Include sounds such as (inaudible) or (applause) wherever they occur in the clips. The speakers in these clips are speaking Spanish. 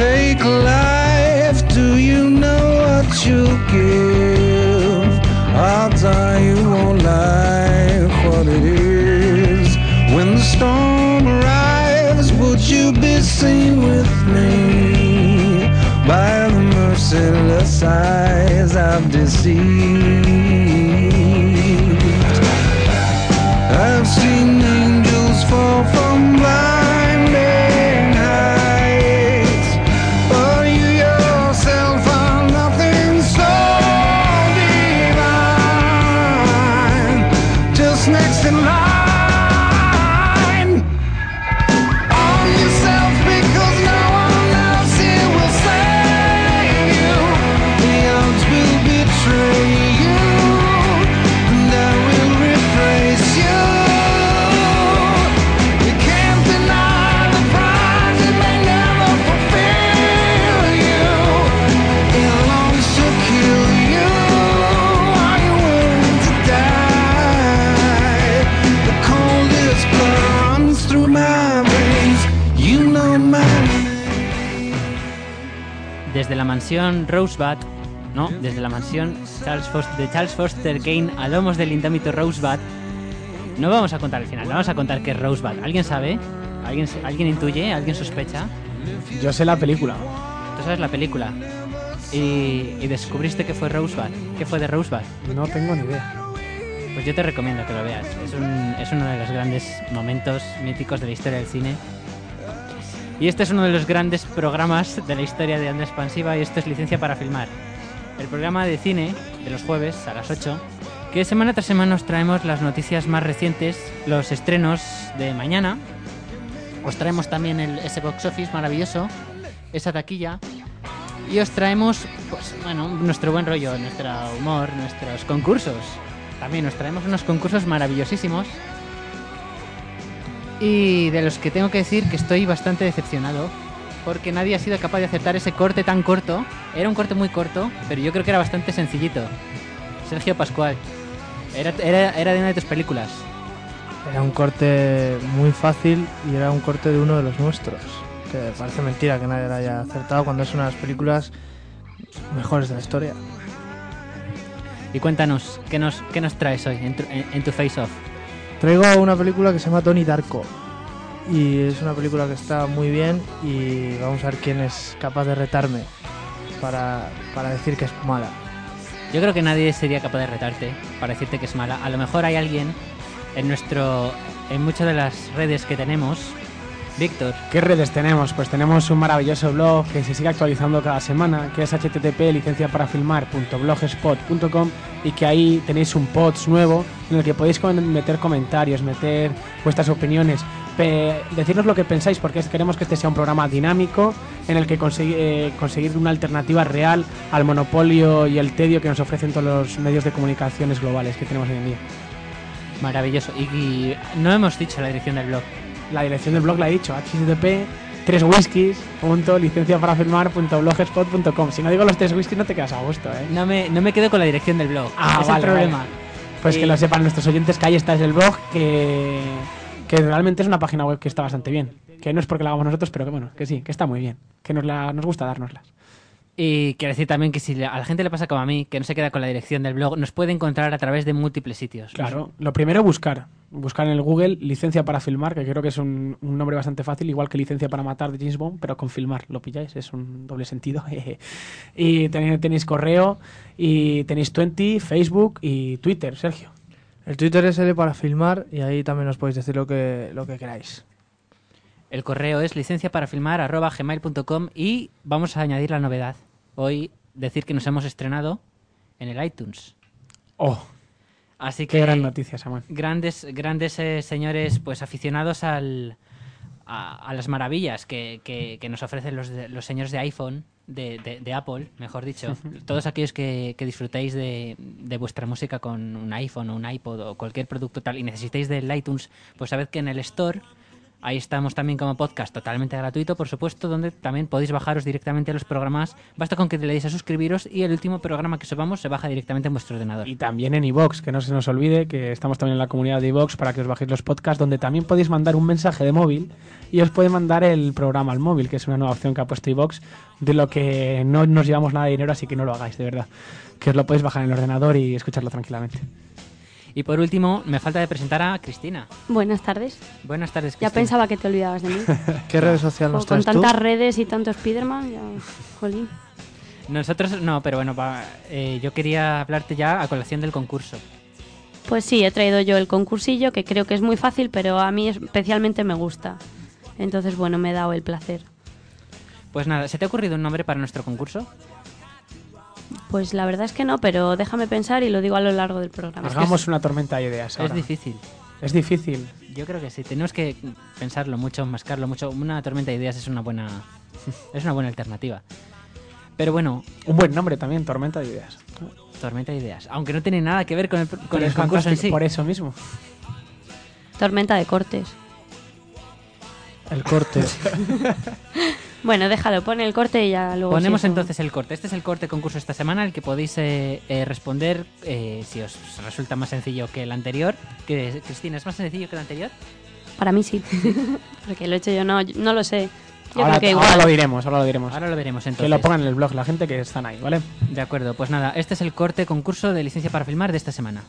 Take life, do you know what you'll give? Odds are you won't like what it is. When the storm arrives, would you be seen with me? By the merciless eyes I've deceived. Mansión Rosebud, ¿no? Desde la mansión Charles Foster, de Charles Foster Kane a lomos del indómito Rosebud. No vamos a contar el final, vamos a contar qué es Rosebud. ¿Alguien sabe? ¿Alguien, ¿Alguien intuye? ¿Alguien sospecha? Yo sé la película. Tú sabes la película. Y, y descubriste que fue Rosebud. ¿Qué fue de Rosebud? No tengo ni idea. Pues yo te recomiendo que lo veas. Es, un- es uno de los grandes momentos míticos de la historia del cine. Y este es uno de los grandes programas de la historia de Onda Expansiva y esto es Licencia para Filmar. El programa de cine de los jueves a las 8, que semana tras semana os traemos las noticias más recientes, los estrenos de mañana. Os traemos también el, ese box office maravilloso, esa taquilla. Y os traemos, pues bueno, nuestro buen rollo, nuestro humor, nuestros concursos. También os traemos unos concursos maravillosísimos. Y de los que tengo que decir que estoy bastante decepcionado. Porque nadie ha sido capaz de aceptar ese corte tan corto. Era un corte muy corto, pero yo creo que era bastante sencillito. Sergio Pascual. Era, era, era de una de tus películas. Era un corte muy fácil y era un corte de uno de los nuestros. Que parece mentira que nadie lo haya acertado cuando es una de las películas mejores de la historia. Y cuéntanos, ¿qué nos, qué nos traes hoy en tu, en- en tu Face Off? Traigo una película que se llama Tony Darko. Y es una película que está muy bien y vamos a ver quién es capaz de retarme para, para decir que es mala. Yo creo que nadie sería capaz de retarte para decirte que es mala. A lo mejor hay alguien en nuestro en muchas de las redes que tenemos. Víctor, ¿Qué redes tenemos? Pues tenemos un maravilloso blog que se sigue actualizando cada semana, que es http licenciaparafilmar.blogspot.com y que ahí tenéis un post nuevo en el que podéis meter comentarios, meter vuestras opiniones, decirnos lo que pensáis porque queremos que este sea un programa dinámico en el que consegui- eh, conseguir una alternativa real al monopolio y el tedio que nos ofrecen todos los medios de comunicaciones globales que tenemos hoy en día. maravilloso. Y, y no hemos dicho la dirección del blog. La dirección del blog la he dicho, http tres whiskies Si no digo los tres whiskies no te quedas a gusto, ¿eh? No me, no me quedo con la dirección del blog. Ah, es vale, el problema. vale. Pues que lo sepan nuestros oyentes que ahí está es el blog, que, que realmente es una página web que está bastante bien. Que no es porque la hagamos nosotros, pero que bueno, que sí, que está muy bien. Que nos, la, nos gusta dárnoslas. Y quiero decir también que si a la gente le pasa como a mí, que no se queda con la dirección del blog, nos puede encontrar a través de múltiples sitios. Claro, lo primero buscar. Buscar en el Google licencia para filmar, que creo que es un, un nombre bastante fácil, igual que licencia para matar de James Bond, pero con filmar, ¿lo pilláis? Es un doble sentido. (laughs) y tenéis, tenéis correo, y tenéis 20, Facebook y Twitter, Sergio. El Twitter es L para filmar y ahí también os podéis decir lo que, lo que queráis. El correo es licencia para filmar gmail.com y vamos a añadir la novedad. Hoy decir que nos hemos estrenado en el iTunes. Oh, Así que qué gran noticia, Samuel. grandes, grandes eh, señores, pues aficionados al, a, a las maravillas que, que- que nos ofrecen los, de- los señores de iPhone, de, de- de Apple, mejor dicho. (laughs) Todos aquellos que, que disfrutáis de, de vuestra música con un iPhone o un iPod o cualquier producto tal y necesitáis del iTunes, pues sabed que en el Store Ahí estamos también como podcast totalmente gratuito, por supuesto, donde también podéis bajaros directamente los programas. Basta con que le deis a suscribiros y el último programa que subamos se baja directamente en vuestro ordenador. Y también en iVox, que no se nos olvide que estamos también en la comunidad de iVox para que os bajéis los podcasts, donde también podéis mandar un mensaje de móvil y os puede mandar el programa al móvil, que es una nueva opción que ha puesto iVox, de lo que no nos llevamos nada de dinero, así que no lo hagáis, de verdad. Que os lo podéis bajar en el ordenador y escucharlo tranquilamente. Y por último, me falta de presentar a Cristina. Buenas tardes. Buenas tardes, Ya Cristina. pensaba que te olvidabas de mí. (laughs) ¿Qué red social O nos con traes tú? tantas redes y tanto Spiderman, ya. Jolín. Nosotros no, pero bueno, va, eh, yo quería hablarte ya a colación del concurso. Pues sí, he traído yo el concursillo, que creo que es muy fácil, pero a mí especialmente me gusta. Entonces, bueno, me he dado el placer. Pues nada, ¿se te ha ocurrido un nombre para nuestro concurso? Pues la verdad es que no, pero déjame pensar y lo digo a lo largo del programa. Hagamos una tormenta de ideas. Es ahora. difícil. Es difícil. Yo creo que sí. Tenemos que pensarlo mucho, mascarlo mucho. Una tormenta de ideas es una buena, (laughs) es una buena alternativa. Pero bueno, Un buen nombre también, tormenta de ideas. tormenta de ideas. Aunque no tiene nada que ver con el, con el es concurso en sí. Por eso mismo. Tormenta de cortes. El corte. (laughs) Bueno, déjalo, pone el corte y ya luego. Ponemos si eso- entonces el corte. Este es el corte concurso esta semana, el que podéis eh, eh, responder eh, si os resulta más sencillo que el anterior. Que, Cristina, ¿es más sencillo que el anterior? Para mí sí. (laughs) Porque lo he hecho yo, no, no lo sé. Yo Ahora, creo que ahora igual. lo diremos, ahora lo diremos. Ahora lo veremos entonces. que lo pongan en el blog la gente que están ahí, ¿vale? De acuerdo, pues nada, este es el corte concurso de licencia para filmar de esta semana.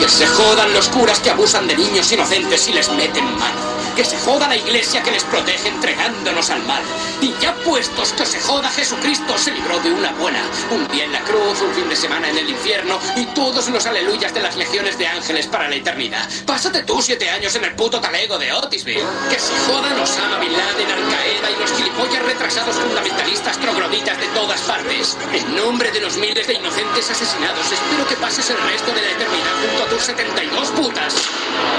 Que se jodan los curas que abusan de niños inocentes y les meten mano. Que se joda la iglesia que les protege entregándonos al mal. Y ya puestos que se joda Jesucristo se libró de una buena. Un día en la cruz, un fin de semana en el infierno y todos los aleluyas de las legiones de ángeles para la eternidad. Pásate tú siete años en el puto talego de Otisville. Que se jodan Osama Bin Laden, Al Qaeda y los gilipollas retrasados fundamentalistas trogloditas de todas partes. En nombre de los miles de inocentes asesinados, espero que pases el resto de la eternidad junto a tus 72 putas.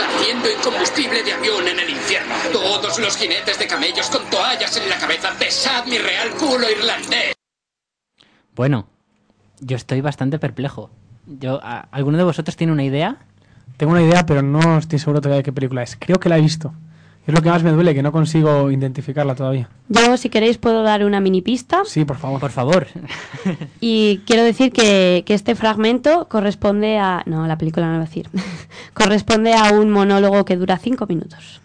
Haciendo incombustible de avión en el infierno. Todos los jinetes de camellos con toallas en la cabeza. Besad mi real culo irlandés. Bueno, yo estoy bastante perplejo. Yo, ¿a- ¿Alguno de vosotros tiene una idea? Tengo una idea, pero no estoy seguro todavía de qué película es. Creo que la he visto. Es lo que más me duele, que no consigo identificarla todavía. Yo, si queréis, puedo dar una mini pista. Sí, por favor. Por favor. Y quiero decir que, que este fragmento corresponde a. No, la película no lo voy a decir. (laughs) corresponde a un monólogo que dura cinco minutos.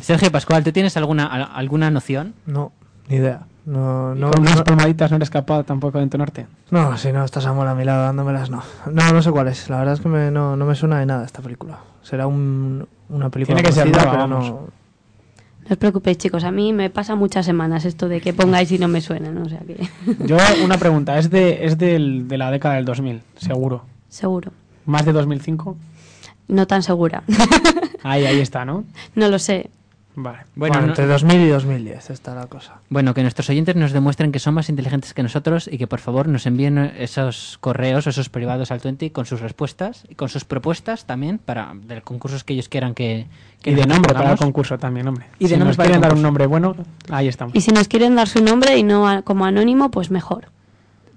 Sergio Pascual, ¿tú tienes alguna, al- alguna noción? No, ni idea. No, Y con unas no, palmaditas no eres capaz tampoco de entonarte. no, si no está Samuel a mi lado dándomelas, no. No, no sé cuál es. La verdad es que me- no, no me suena de nada esta película. Será un, una película Tiene que ser nueva, pero vamos. no... No os preocupéis, chicos. A mí me pasa muchas semanas esto de que pongáis y no me suena, ¿no? O sea que. (laughs) Yo, una pregunta. Es de, es del- de la década del 2000, seguro. Seguro. ¿Más de 2005? No tan segura. (laughs) Ahí, ahí está, ¿no? no lo sé. Vale. Bueno, Bueno, no- entre 2000 y 2010 está la cosa. bueno, que nuestros oyentes nos demuestren que son más inteligentes que nosotros y que por favor nos envíen esos correos, esos privados al 20 con sus respuestas y con sus propuestas también para de los concursos que ellos quieran que, que Y de nombre para el concurso también, hombre. Y de si nombre nos quieren dar un nombre bueno, ahí estamos. Y si nos quieren dar su nombre y no a- como anónimo, pues mejor.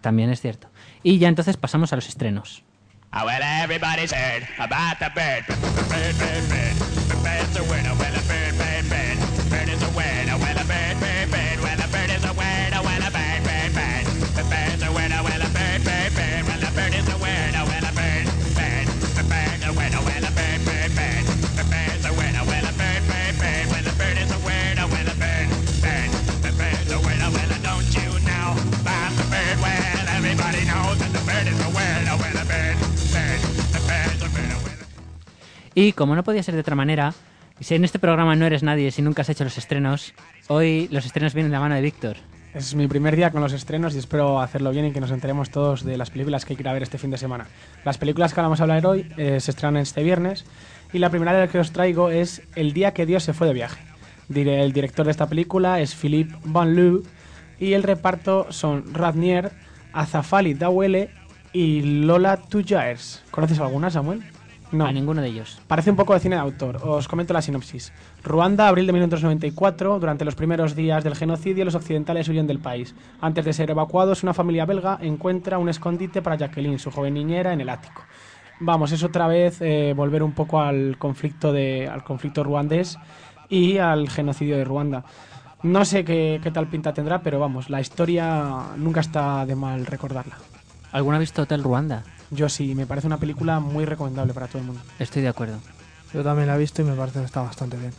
También es cierto. Y ya entonces pasamos a los estrenos. Well, Y como no podía ser de otra manera, si en este programa no eres nadie, si nunca has hecho los estrenos, hoy los estrenos vienen de la mano de Víctor. Es mi primer día con los estrenos y espero hacerlo bien y que nos enteremos todos de las películas que hay ver este fin de semana. Las películas que vamos a hablar hoy eh, se estrenan este viernes y la primera de las que os traigo es El día que Dios se fue de viaje. El director de esta película es Philippe Van Loo y el reparto son Radnier, Azafali Dawele y Lola Tujaers. ¿Conoces alguna, Samuel? No. A ninguno de ellos. Parece un poco de cine de autor. Os comento la sinopsis. Ruanda, abril de 1994. Durante los primeros días del genocidio, los occidentales huyen del país. Antes de ser evacuados, una familia belga encuentra un escondite para Jacqueline, su joven niñera, en el ático. Vamos, es otra vez eh, volver un poco al conflicto, de, al conflicto ruandés y al genocidio de Ruanda. No sé qué, qué tal pinta tendrá, pero vamos, la historia nunca está de mal recordarla. ¿Alguno ha visto Hotel Ruanda? Yo sí, me parece una película muy recomendable para todo el mundo. Estoy de acuerdo. Yo también la he visto y me parece que está bastante bien.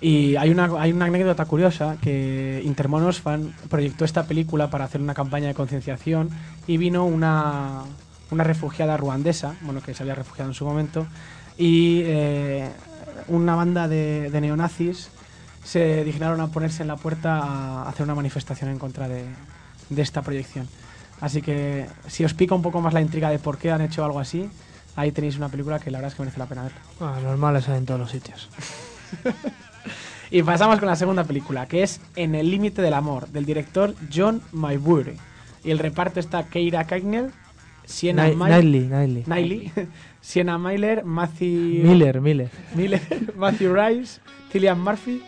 Y hay una, hay una anécdota curiosa que Intermonos Fan proyectó esta película para hacer una campaña de concienciación y vino una, una refugiada ruandesa, bueno, que se había refugiado en su momento, y eh, una banda de, de neonazis se dignaron a ponerse en la puerta a hacer una manifestación en contra de, de esta proyección. Así que si os pica un poco más la intriga de por qué han hecho algo así, ahí tenéis una película que la verdad es que merece la pena ver. Ah, normales hay en todos los sitios. (laughs) Y pasamos con la segunda película, que es En el límite del amor, del director John Maybury. Y el reparto está Keira Kagner, Sienna. Niley, (laughs) Sienna Miller, Matthew Miller, Miller. Miller, (laughs) Matthew Rice, Cillian Murphy.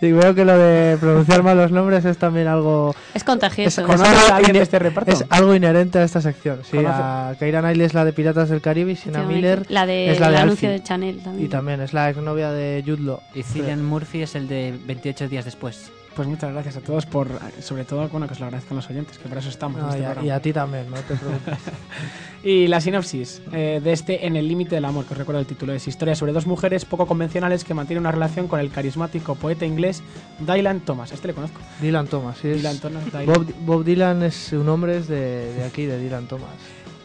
Y veo que lo de pronunciar mal los nombres es también algo... Es contagioso. Es- ¿Conoces algo a alguien de este reparto? Es algo inherente a esta sección. Sí, ¿Conoce- a Keira Knightley es la de Piratas del Caribe y Sienna Miller la de es la el de anuncio Alfie. de Chanel también. Y también es la exnovia de Jude Law. Y Cillian Murphy es el de 28 días después. Pues muchas gracias a todos por, sobre todo, bueno, que os lo agradezcan los oyentes, que para eso estamos en este y, a, y a ti también, no te preocupes. (laughs) Y la sinopsis eh, de este En el límite del amor, que os recuerdo el título, es historia sobre dos mujeres poco convencionales que mantienen una relación con el carismático poeta inglés Dylan Thomas. Este le conozco. Dylan Thomas, sí. Dylan Thomas. Dylan. Bob, Bob Dylan es su nombre es de, de aquí, de Dylan Thomas.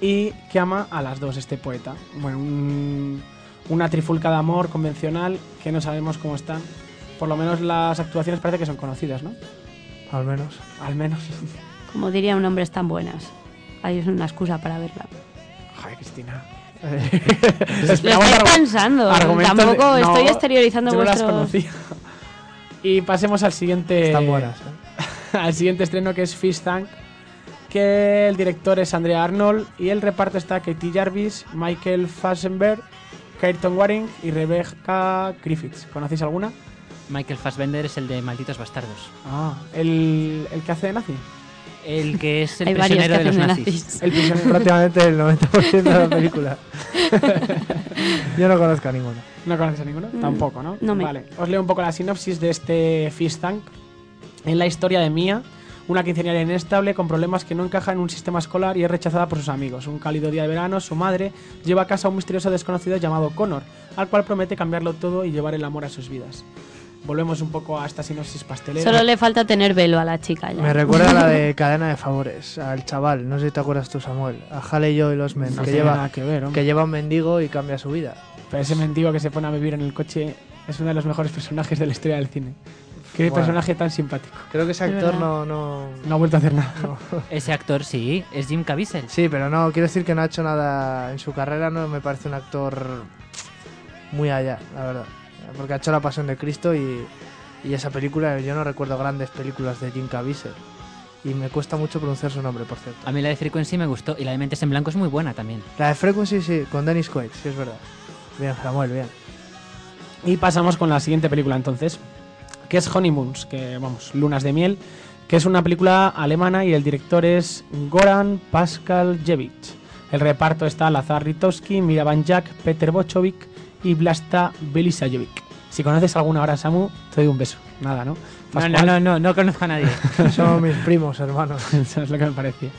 Y que ama a las dos, este poeta. Bueno, un- una trifulca de amor convencional que no sabemos cómo están. Por lo menos las actuaciones parece que son conocidas, ¿no? Al menos. Al menos. (laughs) Como diría un hombre, están buenas. Ahí es una excusa para verla. Joder, Cristina. (laughs) Lo estoy pensando. Argumentos de- Tampoco no, estoy exteriorizando yo no las vuestros... conocía. Y pasemos al siguiente. Están buenas. ¿eh? (laughs) al siguiente estreno que es Fish Tank. Que el director es Andrea Arnold y el reparto está Katie Jarvis, Michael Fassbender, Keaton Waring y Rebecca Griffiths. ¿Conocéis alguna? Michael Fassbender es el de Malditos Bastardos. Ah, el, el que hace de nazi. El que es el Hay prisionero de los nazis. nazis. El prisionero. Prácticamente el 90% de la película. (laughs) Yo no conozco a ninguno. ¿No conoces a ninguno? Mm, Tampoco, ¿no? no me- Vale, os leo un poco la sinopsis de este Fish Tank. En la historia de Mia, una quinceañera inestable con problemas que no encaja en un sistema escolar y es rechazada por sus amigos. Un cálido día de verano, su madre lleva a casa a un misterioso desconocido llamado Connor, al cual promete cambiarlo todo y llevar el amor a sus vidas. Volvemos un poco a esta sinopsis pastelera. Solo le falta tener velo a la chica ya. Me recuerda a la de (laughs) Cadena de Favores, al chaval, no sé si te acuerdas tú, Samuel, a Hale y los Men, no que, lleva, que ver, hombre. que lleva un mendigo y cambia su vida. Pero ese mendigo que se pone a vivir en el coche es uno de los mejores personajes de la historia del cine. Qué Bueno. personaje tan simpático. Creo que ese Es actor no, no, No ha vuelto a hacer nada. (laughs) Ese actor sí, es Jim Caviezel. Sí, pero no, quiero decir que no ha hecho nada en su carrera, no me parece un actor muy allá, la verdad. Porque ha hecho La Pasión de Cristo y, y esa película, yo no recuerdo grandes películas de Jim Caviezel. Y me cuesta mucho pronunciar su nombre, por cierto. A mí la de Frequency me gustó y la de Mentes en Blanco es muy buena también. La de Frequency, sí, con Dennis Quaid, sí es verdad. Bien, Samuel, bien. Y pasamos con la siguiente película entonces, que es Honeymoons, que vamos, Lunas de Miel, que es una película alemana y el director es Goran Paskaljevic. El reparto está Lazar Ritowski, Miravan Jack, Peter Bochovic y Vlasta Belisajovic. Si conoces alguna ahora, Samu, te doy un beso. Nada, ¿no? No, no, no, no, no conozco a nadie. (laughs) Son mis primos, hermanos. (laughs) Eso es lo que me parecía.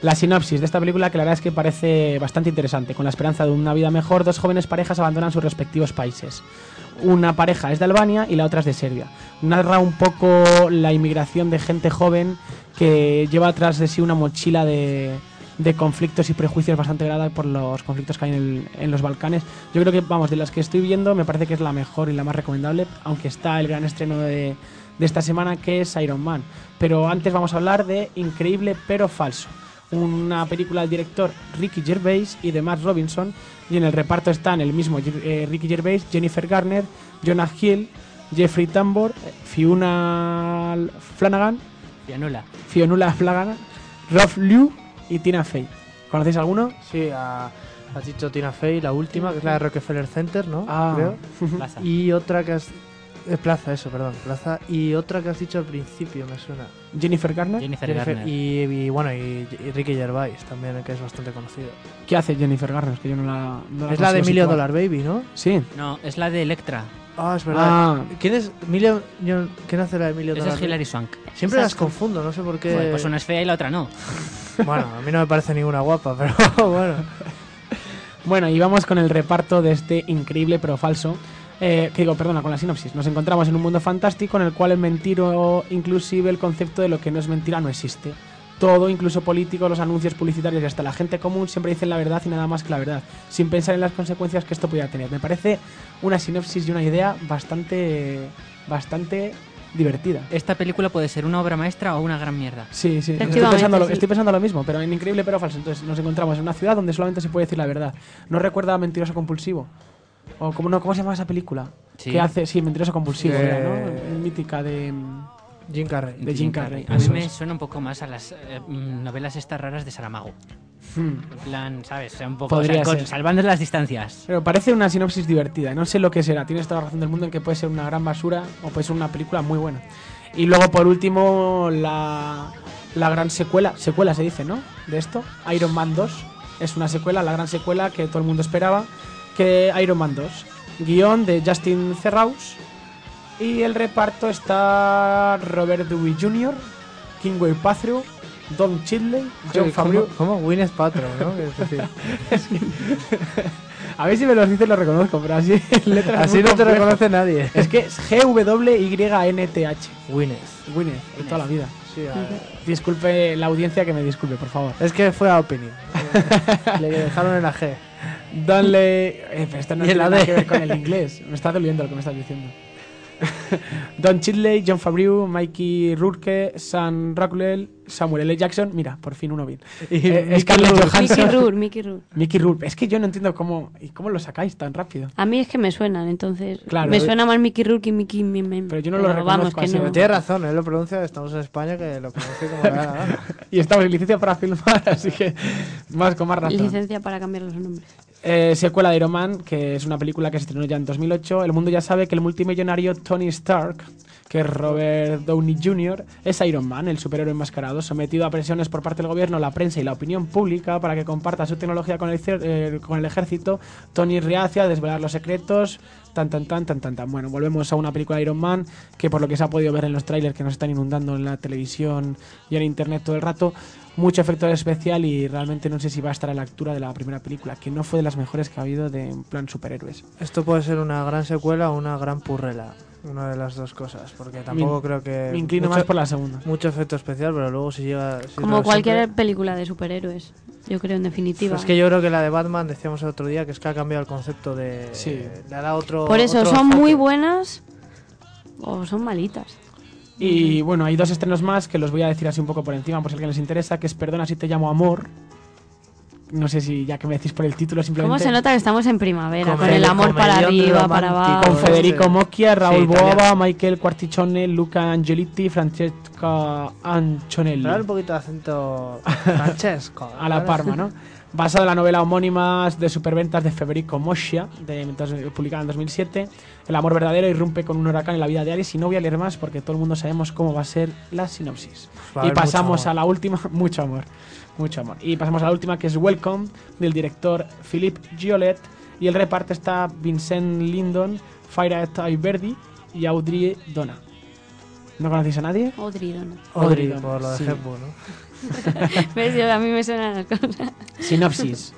La sinopsis de esta película que la verdad es que parece bastante interesante. Con la esperanza de una vida mejor, dos jóvenes parejas abandonan sus respectivos países. Una pareja es de Albania y la otra es de Serbia. Narra un poco la inmigración de gente joven que lleva atrás de sí una mochila de, de conflictos y prejuicios bastante grada por los conflictos que hay en, el- en los Balcanes. Yo creo que, vamos, de las que estoy viendo, me parece que es la mejor y la más recomendable, aunque está el gran estreno de, de esta semana que es Iron Man. Pero antes vamos a hablar de Increíble pero falso, una película del director Ricky Gervais y de Matt Robinson, y en el reparto están el mismo eh, Ricky Gervais, Jennifer Garner, Jonah Hill, Jeffrey Tambor, Fiona Flanagan, Pianula. Fionnuala Flanagan, Rob Liu y Tina Fey. ¿Conocéis alguno? Sí, a- has dicho Tina Fey, la última, que es la de Rockefeller Center, ¿no? Ah. Creo. Plaza. Y otra que has... eh, Plaza, eso, perdón, Plaza. Y otra que has dicho al principio, me suena. Jennifer Garner. Jennifer Jennifer- Garner. y, y bueno, y, y Ricky Gervais también, que es bastante conocido. ¿Qué hace Jennifer Garner? Es que yo no la. no la es la de Emilio situar. Dollar Baby, ¿no? Sí. No, es la de Electra. Ah, es verdad. Ah, ¿Quién es Emilio? yo- ¿Quién hace la de Emilio Esa es? Hilary Swank. Siempre las confundo, no sé por qué. Joder, pues una es fea y la otra no. (laughs) Bueno, a mí no me parece ninguna guapa, pero (laughs) bueno. Bueno, y vamos con el reparto de este increíble pero falso. Eh, que digo, perdona, con la sinopsis. Nos encontramos en un mundo fantástico en el cual el mentir o inclusive el concepto de lo que no es mentira no existe. Todo, incluso políticos, los anuncios publicitarios y hasta la gente común siempre dicen la verdad y nada más que la verdad, sin pensar en las consecuencias que esto pudiera tener. Me parece una sinopsis y una idea bastante, bastante divertida. Esta película puede ser una obra maestra o una gran mierda. Sí, sí, estoy pensando, lo, sí. estoy pensando lo mismo, pero en increíble pero falso. Entonces nos encontramos en una ciudad donde solamente se puede decir la verdad. ¿No recuerda a Mentiroso Compulsivo? ¿O cómo, no, cómo se llama esa película? Sí. ¿Qué hace? Sí, Mentiroso Compulsivo, Eh, era, ¿no? Mítica de... Jim Carrey. De Jim Carrey. A mí me suena un poco más a las eh, mm, novelas estas raras de Saramago. hmm. En plan, ¿sabes? O sea, un poco o sea, con- salvando las distancias. Pero parece una sinopsis divertida. No sé lo que será. Tienes toda la razón del mundo en que puede ser una gran basura o puede ser una película muy buena. Y luego, por último, la, la gran secuela. Secuela se dice, ¿no? De esto. Iron Man 2. Es una secuela, la gran secuela que todo el mundo esperaba. Que Iron Man 2. Guión de Justin Theroux. Y el reparto está Robert Downey Jr., Kingway Pathrew, Don Chidley, John ¿Cómo, Favreau. ¿Cómo? Gwyneth Paltrow, ¿no? Es decir, (laughs) A ver si me los dices lo reconozco, pero así (laughs) letras así no te reconoce nadie. Es que es G-W-Y-N-T-H. Gwyneth. Gwyneth, de toda la vida. Sí, a- Disculpe la audiencia que me disculpe, por favor. Es que fue a opening. (laughs) Le dejaron en la G. Donle. Eh, pero esto no tiene nada que ver con el inglés. Me está doliendo lo que me estás diciendo. (laughs) Don Chidley, John Favreau, Mikey Rourke, Sam Rockwell, Samuel L. Jackson. Mira, por fin uno bien. (laughs) Y Eh, Mickey Scarlett Rourke. Johansson. Mickey Rourke, Mickey Rourke. (laughs) Mickey Rourke. Es que yo no entiendo cómo. ¿Y cómo lo sacáis tan rápido? A mí es que me suenan, entonces. Claro. me suena más Mickey Rourke y Mickey Mime. Pero yo no lo vamos, reconozco que así, no. Pero tiene razón, él lo pronuncia, estamos en España que lo pronuncia como la gana. Y estamos en licencia para filmar, así que más con más razón. Licencia para cambiar los nombres. Eh, secuela de Iron Man, que es una película que se estrenó ya en 2008. El mundo ya sabe que el multimillonario Tony Stark, que es Robert Downey Jr., es Iron Man, el superhéroe enmascarado, sometido a presiones por parte del gobierno, la prensa y la opinión pública para que comparta su tecnología con el, eh, ejército. Tony reacia a desvelar los secretos. Tan, tan, tan, tan, tan, tan. Bueno, volvemos a una película de Iron Man que por lo que se ha podido ver en los trailers que nos están inundando en la televisión y en internet todo el rato, mucho efecto especial y realmente no sé si va a estar a la altura de la primera película, que no fue de las mejores que ha habido de en plan superhéroes. Esto puede ser una gran secuela o una gran purrela. Una de las dos cosas, porque tampoco creo que. Me inclino mucho, más por la segunda. Mucho efecto especial, pero luego si llega. si Como cualquier siempre- película de superhéroes, yo creo, en definitiva. Es que yo creo que la de Batman, decíamos el otro día, que es que ha cambiado el concepto de. Sí. Le ha dado otro. Por eso, otro son enfoque. muy buenas o son malitas. Y bueno, hay dos estrenos más que los voy a decir así un poco por encima, por si alguien les interesa, que es Perdona si te llamo amor. No sé si ya que me decís por el título simplemente. ¿Cómo se nota que estamos en primavera? Con el amor para arriba, para abajo. Con Federico. Mocchia, Raúl Sí, Boava, italiano. Michael Quarticcione, Luca Angelitti, Francesca Ancionelli. Pero un poquito de acento (laughs) Francesco. a la Parma, ¿no? (laughs) Basado en la novela homónima de superventas de Federico Moscia, de, dos- publicada en 2007. El amor verdadero irrumpe con un huracán en la vida de Alice y no voy a leer más porque todo el mundo sabemos cómo va a ser la sinopsis. A y pasamos a la última, (laughs) mucho amor, mucho amor. Y pasamos a la última que es Welcome del director Philippe Giolet y el reparto está Vincent Lindon, Fayette Iverdi y Audrey Donna. ¿No conocéis a nadie? Audrey Donna. Audrey, Audrey, por lo de sí. Hepburn, ¿no? (laughs) ¿Ves? Yo- a mí me suenan las cosas. Sinopsis.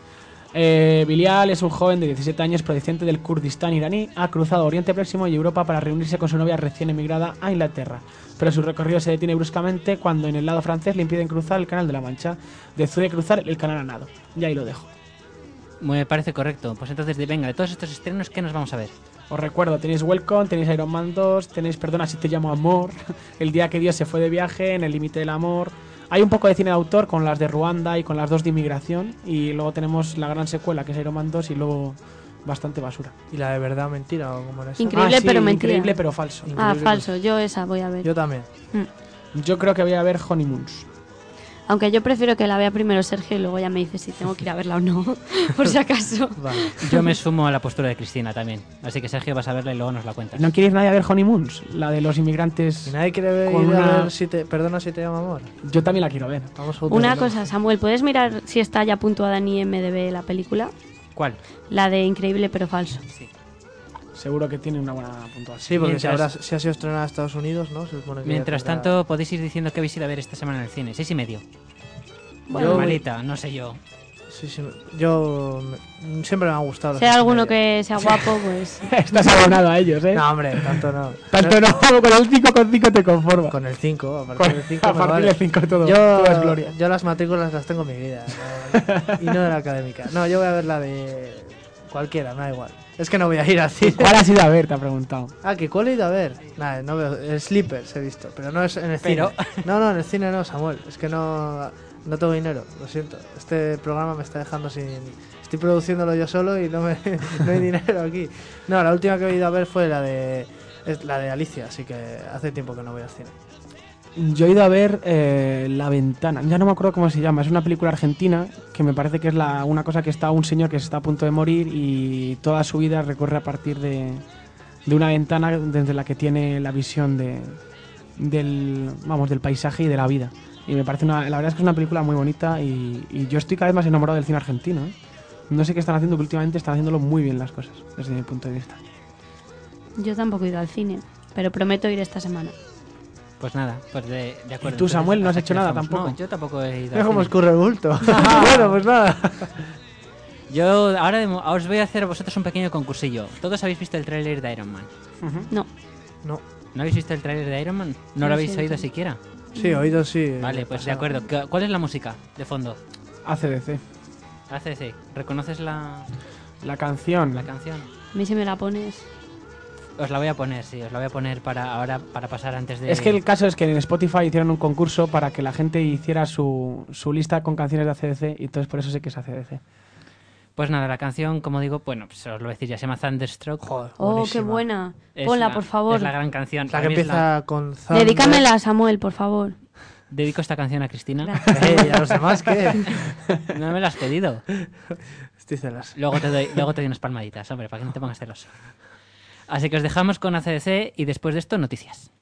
Eh, Bilial es un joven de 17 años procedente del Kurdistán iraní. Ha cruzado Oriente Próximo y Europa para reunirse con su novia recién emigrada a Inglaterra. Pero su recorrido se detiene bruscamente cuando en el lado francés le impiden cruzar el Canal de la Mancha. Decide cruzar el canal a nado. Y ahí lo dejo. Me parece correcto. Pues entonces, venga, de todos estos estrenos, ¿qué nos vamos a ver? Os recuerdo, tenéis Welcome, tenéis Iron Man 2, tenéis Perdona si te llamo amor, (laughs) El día que Dios se fue de viaje, En el límite del amor. Hay un poco de cine de autor con las de Ruanda y con las dos de inmigración. Y luego tenemos la gran secuela que es Iron Man 2 y luego bastante basura. ¿Y la de verdad mentira o cómo era eso? Increíble, Ah, sí, pero mentira. Increíble pero falso. Ah, falso. Yo esa voy a ver. Yo también. Mm. Yo creo que voy a ver Honeymoons. Aunque yo prefiero que la vea primero Sergio y luego ya me dice si tengo que ir a verla o no, (laughs) por si acaso. Vale. Yo me sumo a la postura de Cristina también. Así que Sergio vas a verla y luego nos la cuentas. ¿No quiere ir nadie a ver Honeymoons? La de los inmigrantes. ¿Y nadie quiere ver, Con ir a una- ver si te... Perdona si te llama amor? Yo también la quiero ver. Vamos a Una cosa, Samuel, ¿puedes mirar si está ya puntuada en IMDB la película? ¿Cuál? La de Increíble pero falso. Seguro que tiene una buena puntuación. Sí, porque si, Mientras- habrá, si ha sido estrenada en Estados Unidos, ¿no? Se supone que Mientras tendrá- tanto, podéis ir diciendo que habéis ido a ver esta semana en el cine. Seis y medio. Bueno, Normalita, no sé yo. Sí, sí, yo me- siempre me ha gustado. Si hay alguno que sea guapo, pues... (laughs) Estás abonado a ellos, ¿eh? No, hombre, tanto no. Tanto no, con el 5 con 5 te conformas. Con el 5, a Con- partir del 5 a partir del (laughs) 5 todo, yo, todo es gloria. yo las matrículas las tengo en mi vida. ¿no? y no en la académica. No, yo voy a ver la de cualquiera, me da igual. Es que no voy a ir al cine. ¿Cuál has ido a ver? Te ha preguntado. Ah, ¿que cuál he ido a ver? Nada, no veo. El Sleepers he visto, pero no es en el Pero- cine. No, no, en el cine no, Samuel. Es que no, no tengo dinero, lo siento. Este programa me está dejando sin. Estoy produciéndolo yo solo y no, me, (laughs) no hay dinero aquí. No, la última que he ido a ver fue la de. Es la de Alicia, así que hace tiempo que no voy al cine. Yo he ido a ver eh, La Ventana. Ya no me acuerdo cómo se llama. Es una película argentina que me parece que es la, una cosa que está un señor que está a punto de morir y toda su vida recorre a partir de, de una ventana desde la que tiene la visión de, del, vamos, del paisaje y de la vida. Y me parece una, la verdad es que es una película muy bonita y, yo estoy cada vez más enamorado del cine argentino. ¿eh? No sé qué están haciendo, pero últimamente están haciéndolo muy bien las cosas, desde mi punto de vista. Yo tampoco he ido al cine, pero prometo ir esta semana. Pues nada, pues de, de acuerdo. tú, Entonces, Samuel, no has hecho nada dejamos. tampoco? No, yo tampoco he ido. Mira al cómo escurre el bulto. (laughs) bueno, pues nada. (laughs) Yo ahora os voy a hacer a vosotros un pequeño concursillo. ¿Todos habéis visto el tráiler de Iron Man? No, No. ¿No habéis visto el tráiler de Iron Man? ¿No Lo lo habéis oído siquiera? Sí, oído sí. Vale, pues de acuerdo. ¿Qué- ¿Cuál es la música de fondo? ACDC. ACC. ¿Reconoces la, La canción. la canción? a mí si me la pones... Os la voy a poner, sí, os la voy a poner para ahora para pasar antes de. Es que el caso es que en Spotify hicieron un concurso para que la gente hiciera su, su lista con canciones de ACDC y entonces por eso sé que es ACDC. Pues nada, la canción, como digo, bueno, pues os lo voy a decir, ya se llama Thunderstroke. Joder, Oh, qué buena. Es Ponla, la- por favor. Es la gran canción. La que empieza con Thunder. Dedícamela, Samuel, por favor. Dedico esta canción a Cristina. (laughs) Eh, ¿Y a los demás qué? (laughs) No me la has pedido. Estoy celoso. Luego te doy, luego te doy unas palmaditas, hombre, para que no te pongas celoso. Así que os dejamos con ACDC y después de esto, noticias.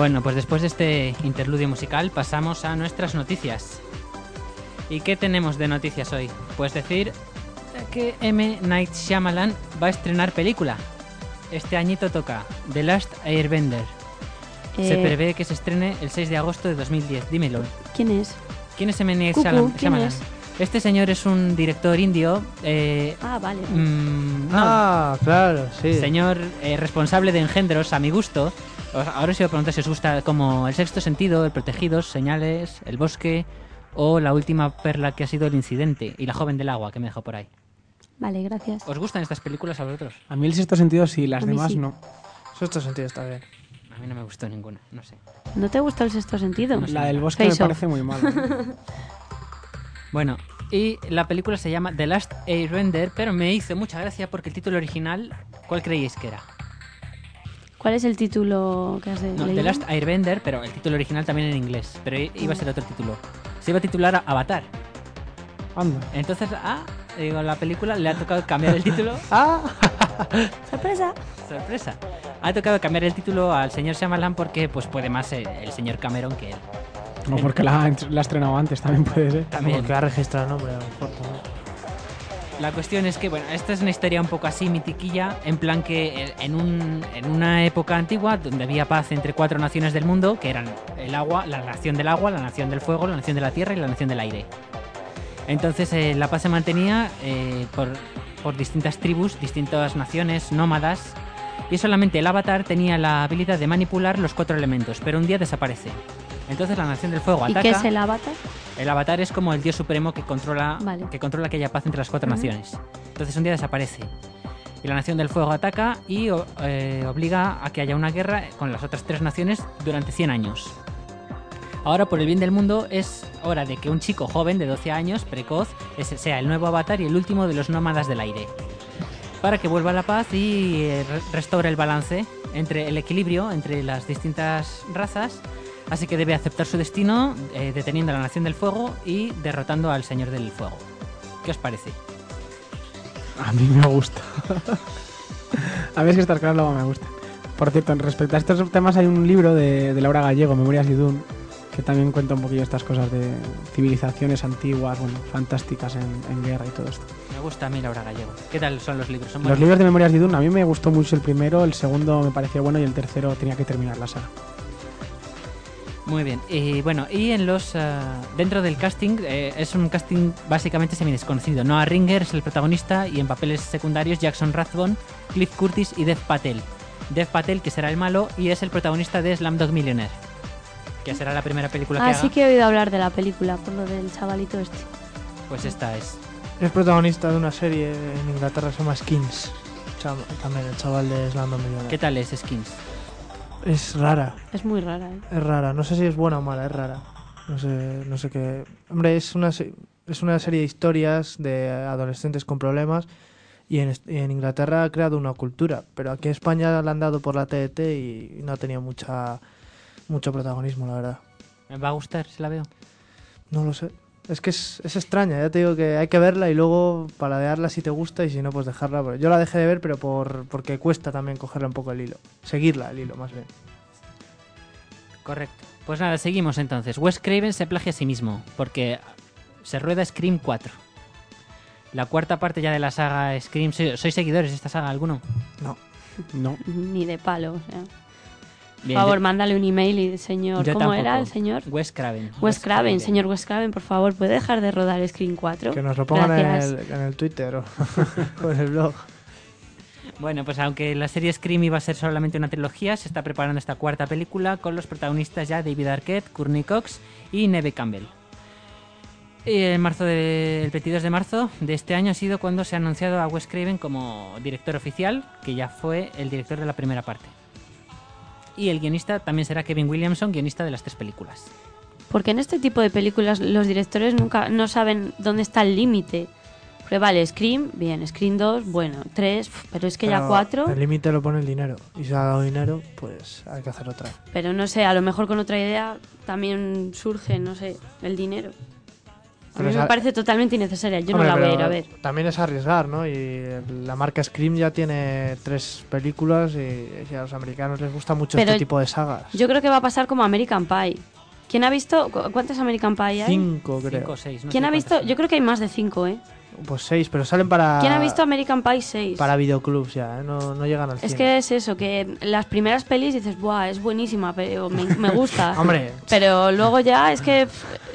Bueno, pues después de este interludio musical pasamos a nuestras noticias. ¿Y qué tenemos de noticias hoy? Pues decir que M. Night Shyamalan va a estrenar película. Este añito toca The Last Airbender. Se Eh, prevé que se estrene el 6 de agosto de 2010. Dímelo. ¿Quién es? ¿Quién es M. Night Cucu, Shyamalan? ¿quién Shyamalan? es? Este señor es un director indio. eh, Ah, vale. mm, no, Ah, claro, sí. Señor eh, responsable de engendros, a mi gusto. Ahora os iba a preguntar si os gusta como El Sexto Sentido, El Protegidos, Señales, El Bosque o la última perla que ha sido El Incidente y La Joven del Agua que me dejó por ahí. Vale, gracias. ¿Os gustan estas películas a vosotros? A mí el sexto sentido sí, las demás sí. no. Sexto sentido está bien. A mí no me gustó ninguna, no sé. ¿No te gusta el sexto sentido? No sé. La del bosque me off. parece muy mala. (laughs) Bueno, y la película se llama The Last Airbender, pero me hizo mucha gracia porque el título original, ¿cuál creíais que era? ¿Cuál es el título que has de No, The leído? Last Airbender, pero el título original también en inglés, pero iba a ser otro título. Se iba a titular Avatar. Anda. Entonces, ah, digo, la película le ha tocado cambiar el título. (laughs) ¡Ah! (laughs) ¡Sorpresa! Sorpresa. Ha tocado cambiar el título al señor Shyamalan porque pues puede más el, el señor Cameron que él. No, porque la, ha- la ha estrenado antes, también puede ser. También. Porque ha registrado el nombre, a lo mejor. también. La cuestión es que, bueno, esta es una historia un poco así mitiquilla, en plan que eh, en, un- en una época antigua donde había paz entre cuatro naciones del mundo, que eran el agua, la nación del agua, la nación del fuego, la nación de la tierra y la nación del aire. Entonces eh, la paz se mantenía eh, por, por distintas tribus, distintas naciones, nómadas, y solamente el avatar tenía la habilidad de manipular los cuatro elementos, pero un día desaparece. Entonces la nación del fuego ¿Y ataca. qué es el avatar? El avatar es como el dios supremo que controla, Vale. que controla que haya paz entre las cuatro naciones. Entonces un día desaparece. Y la nación del fuego ataca y eh, obliga a que haya una guerra con las otras tres naciones durante 100 años. Ahora, por el bien del mundo, es hora de que un chico joven de 12 años, precoz, sea el nuevo avatar y el último de los nómadas del aire. Para que vuelva la paz y eh, re- restaure el balance entre el equilibrio entre las distintas razas. Así que debe aceptar su destino, eh, deteniendo a la Nación del Fuego y derrotando al Señor del Fuego. ¿Qué os parece? A mí me gusta. (laughs) a mí es que Star Crash luego me gusta. Por cierto, respecto a estos temas hay un libro de, de Laura Gallego, Memorias de Dune, que también cuenta un poquillo estas cosas de civilizaciones antiguas, bueno, fantásticas en, en guerra y todo esto. Me gusta a mí Laura Gallego. ¿Qué tal son los libros? ¿Son Los libros de Memorias de Dune, a mí me gustó mucho el primero, el segundo me pareció bueno y el tercero tenía que terminar la saga. Muy bien. Y bueno, y en los ah, dentro del casting eh, es un casting básicamente semi desconocido. Noah Ringer es el protagonista y en papeles secundarios Jackson Rathbone, Cliff Curtis y Dev Patel. Dev Patel que será el malo y es el protagonista de Slumdog Millionaire, que será la primera película que Ah, haga. sí que he oído hablar de la película, por lo del chavalito este. Pues esta es. Es protagonista de una serie en Inglaterra que se llama Skins. También el chaval de Slando Millionaire. ¿Qué tal es Skins? Es rara, Es muy rara, ¿eh? es rara. No sé si es buena o mala, es rara. No sé, no sé qué. Hombre, es una, se- es una serie de historias de adolescentes con problemas y en, y en Inglaterra ha creado una cultura. Pero aquí en España la han dado por la TDT y no ha tenido mucha, mucho protagonismo, la verdad. ¿Me va a gustar si la veo? No lo sé. Es que es, es extraña, ya te digo que hay que verla y luego paladearla si te gusta y si no, pues dejarla. Pero Yo la dejé de ver, pero por porque cuesta también cogerle un poco el hilo. Seguirla, el hilo, más bien. Correcto. Pues nada, seguimos entonces. Wes Craven se plagia a sí mismo, porque se rueda Scream 4. La cuarta parte ya de la saga Scream. ¿Sois sois seguidores de esta saga alguno? No. No. Ni de palo, o sea. Por Bien, favor, yo- mándale un email y señor, yo ¿cómo era el señor? Wes Craven. Wes Craven, señor Wes Craven, por favor, ¿puede dejar de rodar Screen 4? Que nos lo pongan en el, en el Twitter o, (laughs) o en el blog. Bueno, pues aunque la serie Scream iba a ser solamente una trilogía, se está preparando esta cuarta película con los protagonistas ya David Arquette, Courtney Cox y Neve Campbell. Y en marzo de- el 22 de marzo de este año ha sido cuando se ha anunciado a Wes Craven como director oficial, que ya fue el director de la primera parte. Y el guionista también será Kevin Williamson, guionista de las tres películas. Porque en este tipo de películas los directores nunca no saben dónde está el límite. Porque vale, Scream, bien, Scream 2, bueno, 3, pero es que ya Pero 4, El límite lo pone el dinero. Y si ha dado dinero, pues hay que hacer otra. pero no sé, a lo mejor con otra idea también surge, no sé, el dinero. A Pero mí me parece totalmente innecesaria. Yo Hombre, no la voy a ir a ver. También es arriesgar, ¿no? Y la marca Scream ya tiene tres películas y, y a los americanos les gusta mucho Pero este tipo de sagas. Yo creo que va a pasar como American Pie. ¿Quién ha visto? cu- ¿Cuántas American Pie hay? Cinco, creo. Cinco o seis. no ¿Quién ha visto? Yo creo que hay más de cinco, ¿eh? Pues seis, pero salen para. ¿Quién ha visto American Pie 6? Para videoclubs ya, ¿eh? no, no llegan al Es cine. que es eso, que las primeras pelis dices, ¡buah! Es buenísima, pero me, me gusta. (laughs) Hombre. Pero luego ya es que.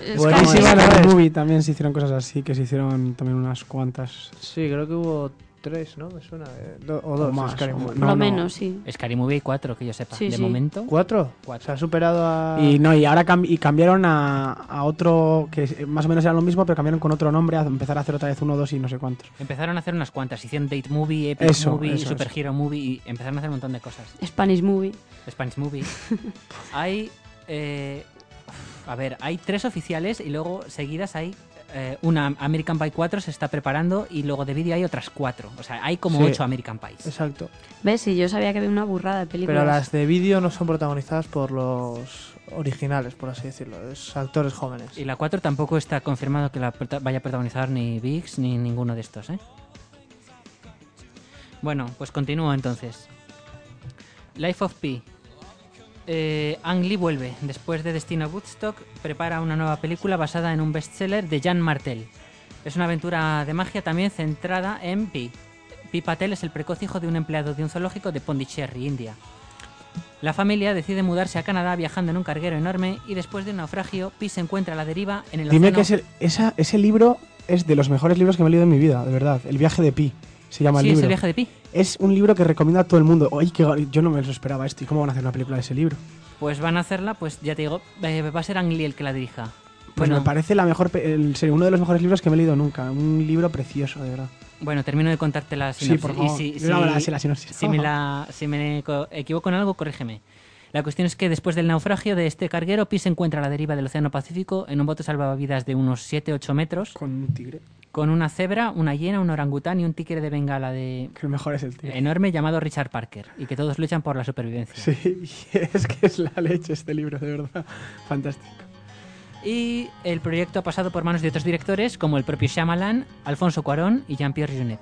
es Buenísima, es? movie también se hicieron cosas así, que se hicieron también unas cuantas. Sí, creo que hubo tres, ¿no? Me suena. eh, do- o dos, más, Scary o- Movie. Por no, lo no. menos, sí. Scary Movie 4, que yo sepa. Sí, de sí. momento. ¿Cuatro? Cuatro. Se ha superado a. Y no, y ahora cam- y cambiaron a, a otro que es- más o menos era lo mismo, pero cambiaron con otro nombre a empezar a hacer otra vez uno, dos y no sé cuántos. Empezaron a hacer unas cuantas. Hicieron Date Movie, Epic Eso, Movie, eso, Super eso. Hero Movie y empezaron a hacer un montón de cosas. Spanish Movie. Spanish Movie. (laughs) hay. eh, a ver, hay tres oficiales y luego seguidas hay. Eh, una American Pie 4 se está preparando y luego de vídeo hay otras cuatro. O sea, hay como Sí. ocho American Pies. Exacto. ¿Ves? Sí, yo sabía que había una burrada de películas. Pero las de vídeo no son protagonizadas por los originales, por así decirlo. Es actores jóvenes. Y la 4 tampoco está confirmado que la vaya a protagonizar ni Vix ni ninguno de estos, ¿eh? Bueno, pues continúo entonces. Life of Pi. Eh, Ang Lee vuelve. Después de Destino a Woodstock, prepara una nueva película basada en un bestseller de Jan Martel. Es una aventura de magia también centrada en Pi. Pi Patel es el precoz hijo de un empleado de un zoológico de Pondicherry, India. La familia decide mudarse a Canadá viajando en un carguero enorme y después de un naufragio, Pi se encuentra a la deriva en el Dime océano. que esa- ese libro es de los mejores libros que me he leído en mi vida, de verdad. El viaje de Pi se llama Sí, el es libro. el viaje de Pi. Es un libro que recomiendo a todo el mundo. Oye, que yo no me lo esperaba esto. ¿Y cómo van a hacer una película de ese libro? Pues van a hacerla, pues ya te digo, eh, va a ser Ang Lee el que la dirija. Pues bueno, me parece la mejor, el- uno de los mejores libros que me he leído nunca. Un libro precioso, de verdad. bueno, termino de contarte la Sí, sinopsis. por y favor. si, Yo no me la sé la sinopsis. si me, la- (laughs) si me co- equivoco en algo, corrígeme. La cuestión es que después del naufragio de este carguero, Pi se encuentra a la deriva del Océano Pacífico en un bote salvavidas de unos 7-8 metros, Con un tigre. con una cebra, una hiena, un orangután y un tigre de bengala de Que mejor es el tigre. enorme llamado Richard Parker, y que todos luchan por la supervivencia. Sí, (laughs) es que es la leche este libro, de verdad. Fantástico. Y el proyecto ha pasado por manos de otros directores como el propio Shyamalan, Alfonso Cuarón y Jean-Pierre Jeunet.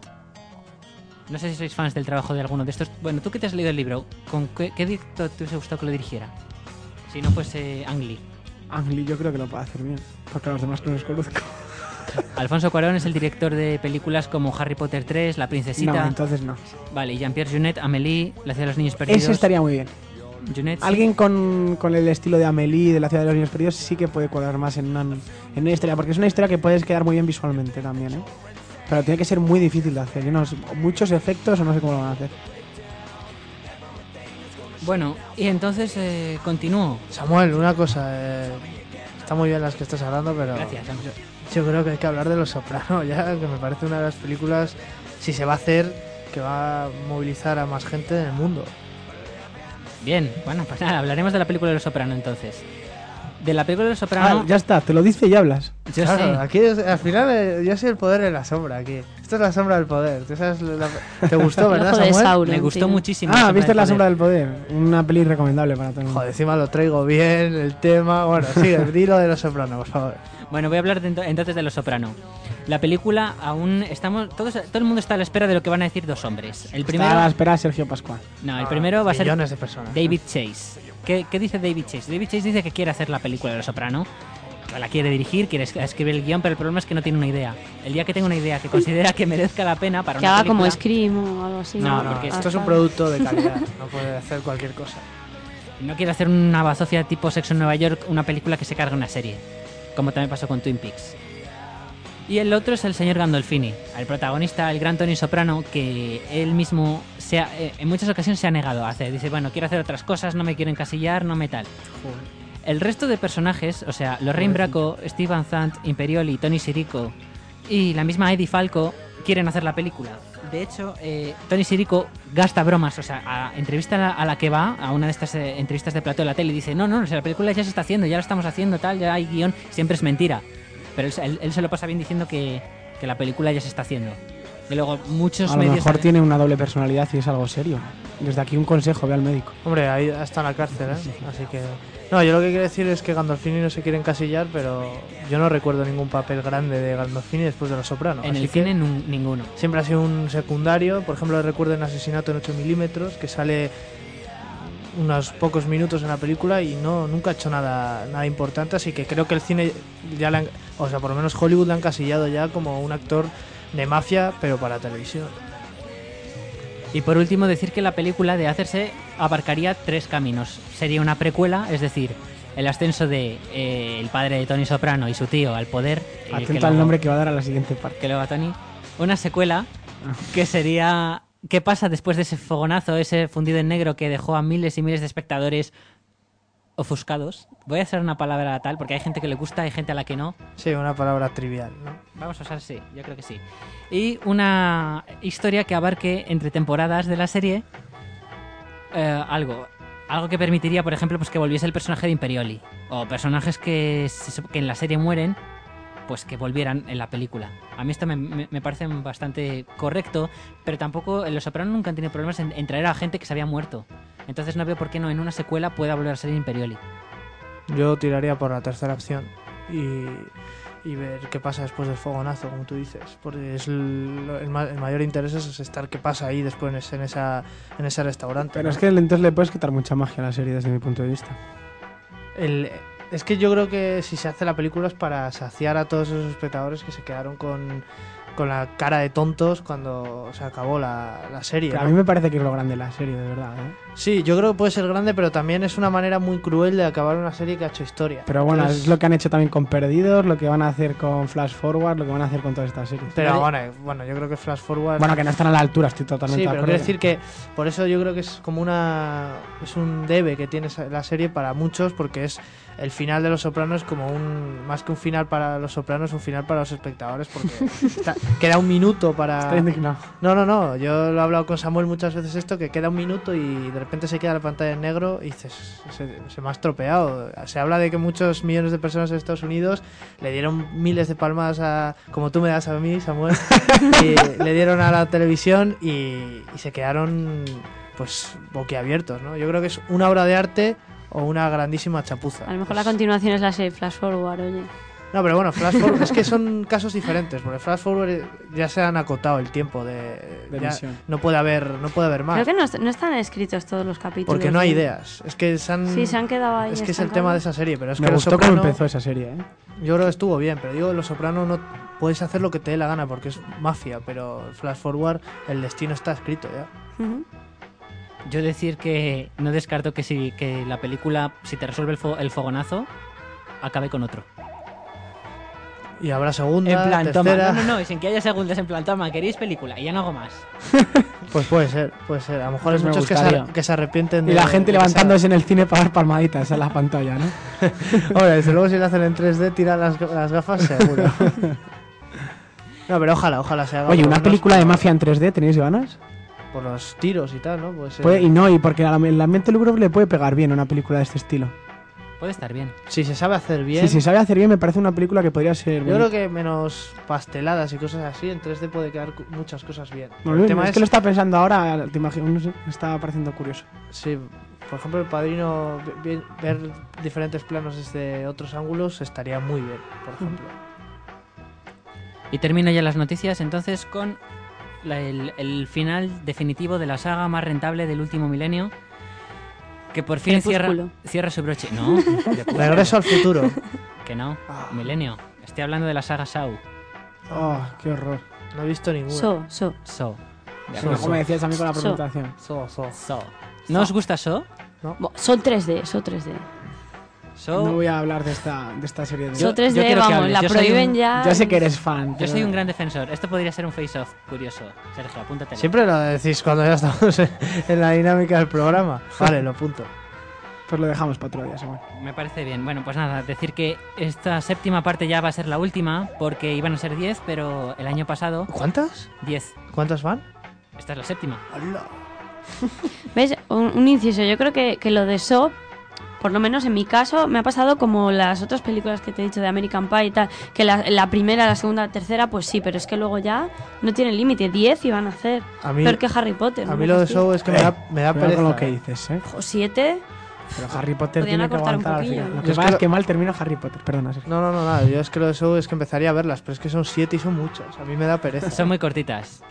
No sé si sois fans del trabajo de alguno de estos. Bueno, tú que te has leído el libro, ¿con qué, qué director te hubiese gustado que lo dirigiera? Si no fuese Ang Lee. Ang Lee yo creo que lo puede hacer bien. Porque a los demás no los conozco. (laughs) Alfonso Cuarón es el director de películas como Harry Potter 3, La Princesita. No, entonces no. Vale, y Jean-Pierre Jeunet, Amélie, La ciudad de los niños perdidos. Ese estaría muy bien. Jeunet, sí. Alguien con, con el estilo de Amélie de la ciudad de los niños perdidos sí que puede cuadrar más en una, en una historia, porque es una historia que puedes quedar muy bien visualmente también, ¿eh? Pero tiene que ser muy difícil de hacer. Yo no sé, muchos efectos o no sé cómo lo van a hacer. Bueno, y entonces eh, continúo. Samuel, una cosa. eh, está muy bien las que estás hablando, pero. Gracias. Yo creo que hay que hablar de Los Sopranos ya, que me parece una de las películas, si se va a hacer, que va a movilizar a más gente en el mundo. Bien, bueno, pues nada, hablaremos de la película de Los Soprano entonces. De la película de Los Soprano, Ah, ya está, te lo dice y hablas. yo Claro, sé. aquí es- al final eh, yo soy el poder en la sombra aquí. Esto es la sombra del poder. ¿Tú sabes la- ¿Te gustó, (laughs) verdad, ojo de Samuel? Sauron, Me gustó muchísimo. Ah, ¿viste La Poder. Sombra del Poder? Una peli recomendable para todo el mundo. Joder, encima lo traigo bien, el tema. Bueno, sigue, (laughs) dilo de los sopranos, por favor. Bueno, voy a hablar de ento- entonces de Los Soprano. La película aún estamos todos todo el mundo está a la espera de lo que van a decir dos hombres. El primero Está a la espera de Sergio Pascual. No, el primero va a ser Millones de personas. ¿eh? David Chase. ¿Qué, qué dice David Chase? David Chase dice que quiere hacer la película de Los Soprano. que La quiere dirigir, quiere es- escribir el guion, pero el problema es que no tiene una idea. El día que tenga una idea que considera que merezca la pena para Que una haga como película, Scream o algo así. No, No, porque esto es un producto de calidad. (laughs) No puede hacer cualquier cosa. no quiere hacer una bazofia tipo Sexo en Nueva York, una película que se carga una serie, como también pasó con Twin Peaks. Y el otro es el señor Gandolfini, el protagonista, el gran Tony Soprano, que él mismo se ha- eh, en muchas ocasiones se ha negado a hacer. Dice, bueno, quiero hacer otras cosas, no me quiero encasillar, no me tal. El resto de personajes, o sea, Lorraine Bracco, Steve Van Zandt, Imperioli, Tony Sirico y la misma Eddie Falco quieren hacer la película. De hecho, eh, Tony Sirico gasta bromas, o sea, a entrevista a la, a la que va, a una de estas eh, entrevistas de plato de la tele, y dice, no, no, o sea, la película ya se está haciendo, ya la estamos haciendo, tal, ya hay guion, siempre es mentira. Pero él, se- él- él se lo pasa bien diciendo que, que la película ya se está haciendo. Y luego muchos A lo medios... mejor tiene una doble personalidad y es algo serio. Desde aquí un consejo, ve al médico. Hombre, ahí está en la cárcel, ¿eh? Así que. No, yo lo que quiero decir es que Gandolfini no se quiere encasillar, pero yo no recuerdo ningún papel grande de Gandolfini después de Los Sopranos. en así el que cine nun- ninguno. siempre ha sido un secundario. Por ejemplo, recuerdo en Asesinato en 8 milímetros, que sale unos pocos minutos en la película y no nunca ha hecho nada nada importante, así que creo que el cine ya le han- o sea, por lo menos Hollywood le han casillado ya como un actor de mafia, pero para televisión. Y por último, decir que la película de hacerse abarcaría tres caminos. Sería una precuela, es decir, el ascenso de eh, el padre de Tony Soprano y su tío al poder. eh, que Atento al nombre que va a dar a la siguiente parte. que luego a Tony. Una secuela que sería ¿Qué pasa después de ese fogonazo, ese fundido en negro que dejó a miles y miles de espectadores ofuscados? Voy a hacer una palabra tal porque hay gente que le gusta, hay gente a la que no. Sí, una palabra trivial, ¿no? Vamos a usar sí, yo creo que sí. Y una historia que abarque entre temporadas de la serie eh, algo. Algo que permitiría, por ejemplo, pues que volviese el personaje de Imperioli. O personajes que, que en la serie mueren, pues que volvieran en la película. A mí esto me, me- me parece bastante correcto, pero tampoco en Los Sopranos nunca han tenido problemas en, en traer a gente que se había muerto. Entonces no veo por qué no en una secuela pueda volver a ser Imperioli. Yo tiraría por la tercera opción y, y ver qué pasa después del fogonazo, como tú dices. Porque es el, el ma- el mayor interés es estar qué pasa ahí después en ese, en esa, en ese restaurante. Pero ¿no? es que entonces le puedes quitar mucha magia a la serie desde mi punto de vista. El- es que yo creo que si se hace la película es para saciar a todos esos espectadores que se quedaron con, con la cara de tontos cuando se acabó la, la serie. A mí me parece que es lo grande de la serie, de verdad. ¿eh? Sí, yo creo que puede ser grande, pero también es una manera muy cruel de acabar una serie que ha hecho historia. Pero bueno, Entonces- es lo que han hecho también con Perdidos, lo que van a hacer con Flash Forward, lo que van a hacer con todas estas series. Pero bueno, bueno, yo creo que Flash Forward. Bueno, que no están a la altura, estoy totalmente Sí, de pero acuerdo. quiero decir que por eso yo creo que es como una es un debe que tiene la serie para muchos porque es el final de Los Sopranos como un más que un final para Los Sopranos, un final para los espectadores porque (laughs) está- queda un minuto para Estoy indignado. No, no, no, yo lo he hablado con Samuel muchas veces esto que queda un minuto y de repente se queda la pantalla en negro y dices, se, se me ha estropeado. Se habla de que muchos millones de personas en Estados Unidos le dieron miles de palmas a como tú me das a mí, Samuel, (laughs) y le dieron a la televisión y, y se quedaron pues boquiabiertos, ¿no? Yo creo que es una obra de arte o una grandísima chapuza. A lo mejor la Pues- continuación es la serie Flash Forward, oye. No, pero bueno, Flash Forward es que son casos diferentes, porque Flash Forward eh, ya se han acotado el tiempo de, De ya emisión. no puede haber no puede haber más, Creo que no, est- no están escritos todos los capítulos. porque no hay ideas. Es que se han Sí, se han quedado ahí. es que es el tema de esa serie, pero es Me que gustó cómo empezó esa serie, ¿eh? yo creo que estuvo bien, pero digo, Los Soprano no puedes hacer lo que te dé la gana porque es mafia, pero Flash Forward el destino está escrito ya. Yo decir que no descarto que si que la película, si te resuelve el, fo- el fogonazo, acabe con otro. Y habrá segunda, En plan, toma, tercera, no, no, no, y sin que haya segundas, en plan, toma, queréis película y ya no hago más. (laughs) pues puede ser, puede ser. A lo mejor Pues hay me muchos que se, que se arrepienten Y de la gente de levantándose en el cine para dar palmaditas en la pantalla, ¿no? (laughs) Hombre, desde luego si lo hacen en 3D, tiran las, las gafas seguro. (laughs) no, pero ojalá, ojalá se haga. Oye, una película de mafia en 3D, ¿tenéis ganas? Por los tiros y tal, ¿no? Pues, eh, Puede- y no, y porque a la, la mente Lugro le puede pegar bien una película de este estilo. Puede estar bien. Si se sabe hacer bien. Si se sabe hacer bien, me parece una película que podría ser. Yo creo que menos pasteladas y cosas así, en 3D puede quedar muchas cosas bien. Bueno, el tema es, es, que lo estaba pensando ahora, te imagino, no sé, me estaba pareciendo curioso. sí, por ejemplo, el padrino, ver diferentes planos desde otros ángulos estaría muy bien, por ejemplo. Y termino ya las noticias entonces con la- el, el final definitivo de la saga más rentable del último milenio. Que por fin cierra, cierra su broche. No. (laughs) Regreso al futuro. Que no, milenio. Estoy hablando de la saga Sau. Oh, qué horror. No he visto ninguna. So, so. So. De Como decías a mí con la So. presentación. So, so. So. ¿No os gusta So? Bo- Son 3D, son 3D. So. No voy a hablar de esta, de esta serie de. Yo- Son 3D, quiero que vamos, hables. la prohíben un- ya. Ya sé que eres fan. Yo pero- soy un gran defensor. Esto podría ser un face-off curioso. Sergio, apúntate. Siempre lo decís cuando ya estamos en, en la dinámica del programa. Vale, lo apunto. Pues lo dejamos para otro día, Samuel. Me parece bien. Bueno, pues nada, decir que esta séptima parte ya va a ser la última, porque iban a ser 10, pero el año pasado, ¿Cuántas? 10. ¿Cuántas van? Esta es la séptima. (laughs) ¿Ves? Un, un inciso. Yo creo que, que lo de So, por lo menos en mi caso, me ha pasado como las otras películas que te he dicho de American Pie y tal. Que la, la primera, la segunda, la tercera, pues sí, pero es que luego ya no tienen límite. 10 iban a hacer. A mí, Peor que Harry Potter. a mí lo de Show es que me da, me da pereza. con lo que eh. dices, ¿eh? ¿O 7? Pero Harry Potter Podían tiene que aguantar al final. Lo Yo que es pasa que es lo- que mal termina Harry Potter. Perdona, Sergio. No, no, no, nada. Yo es que lo de eso es que empezaría a verlas, pero es que son siete y son muchas. A mí me da pereza. Son muy cortitas.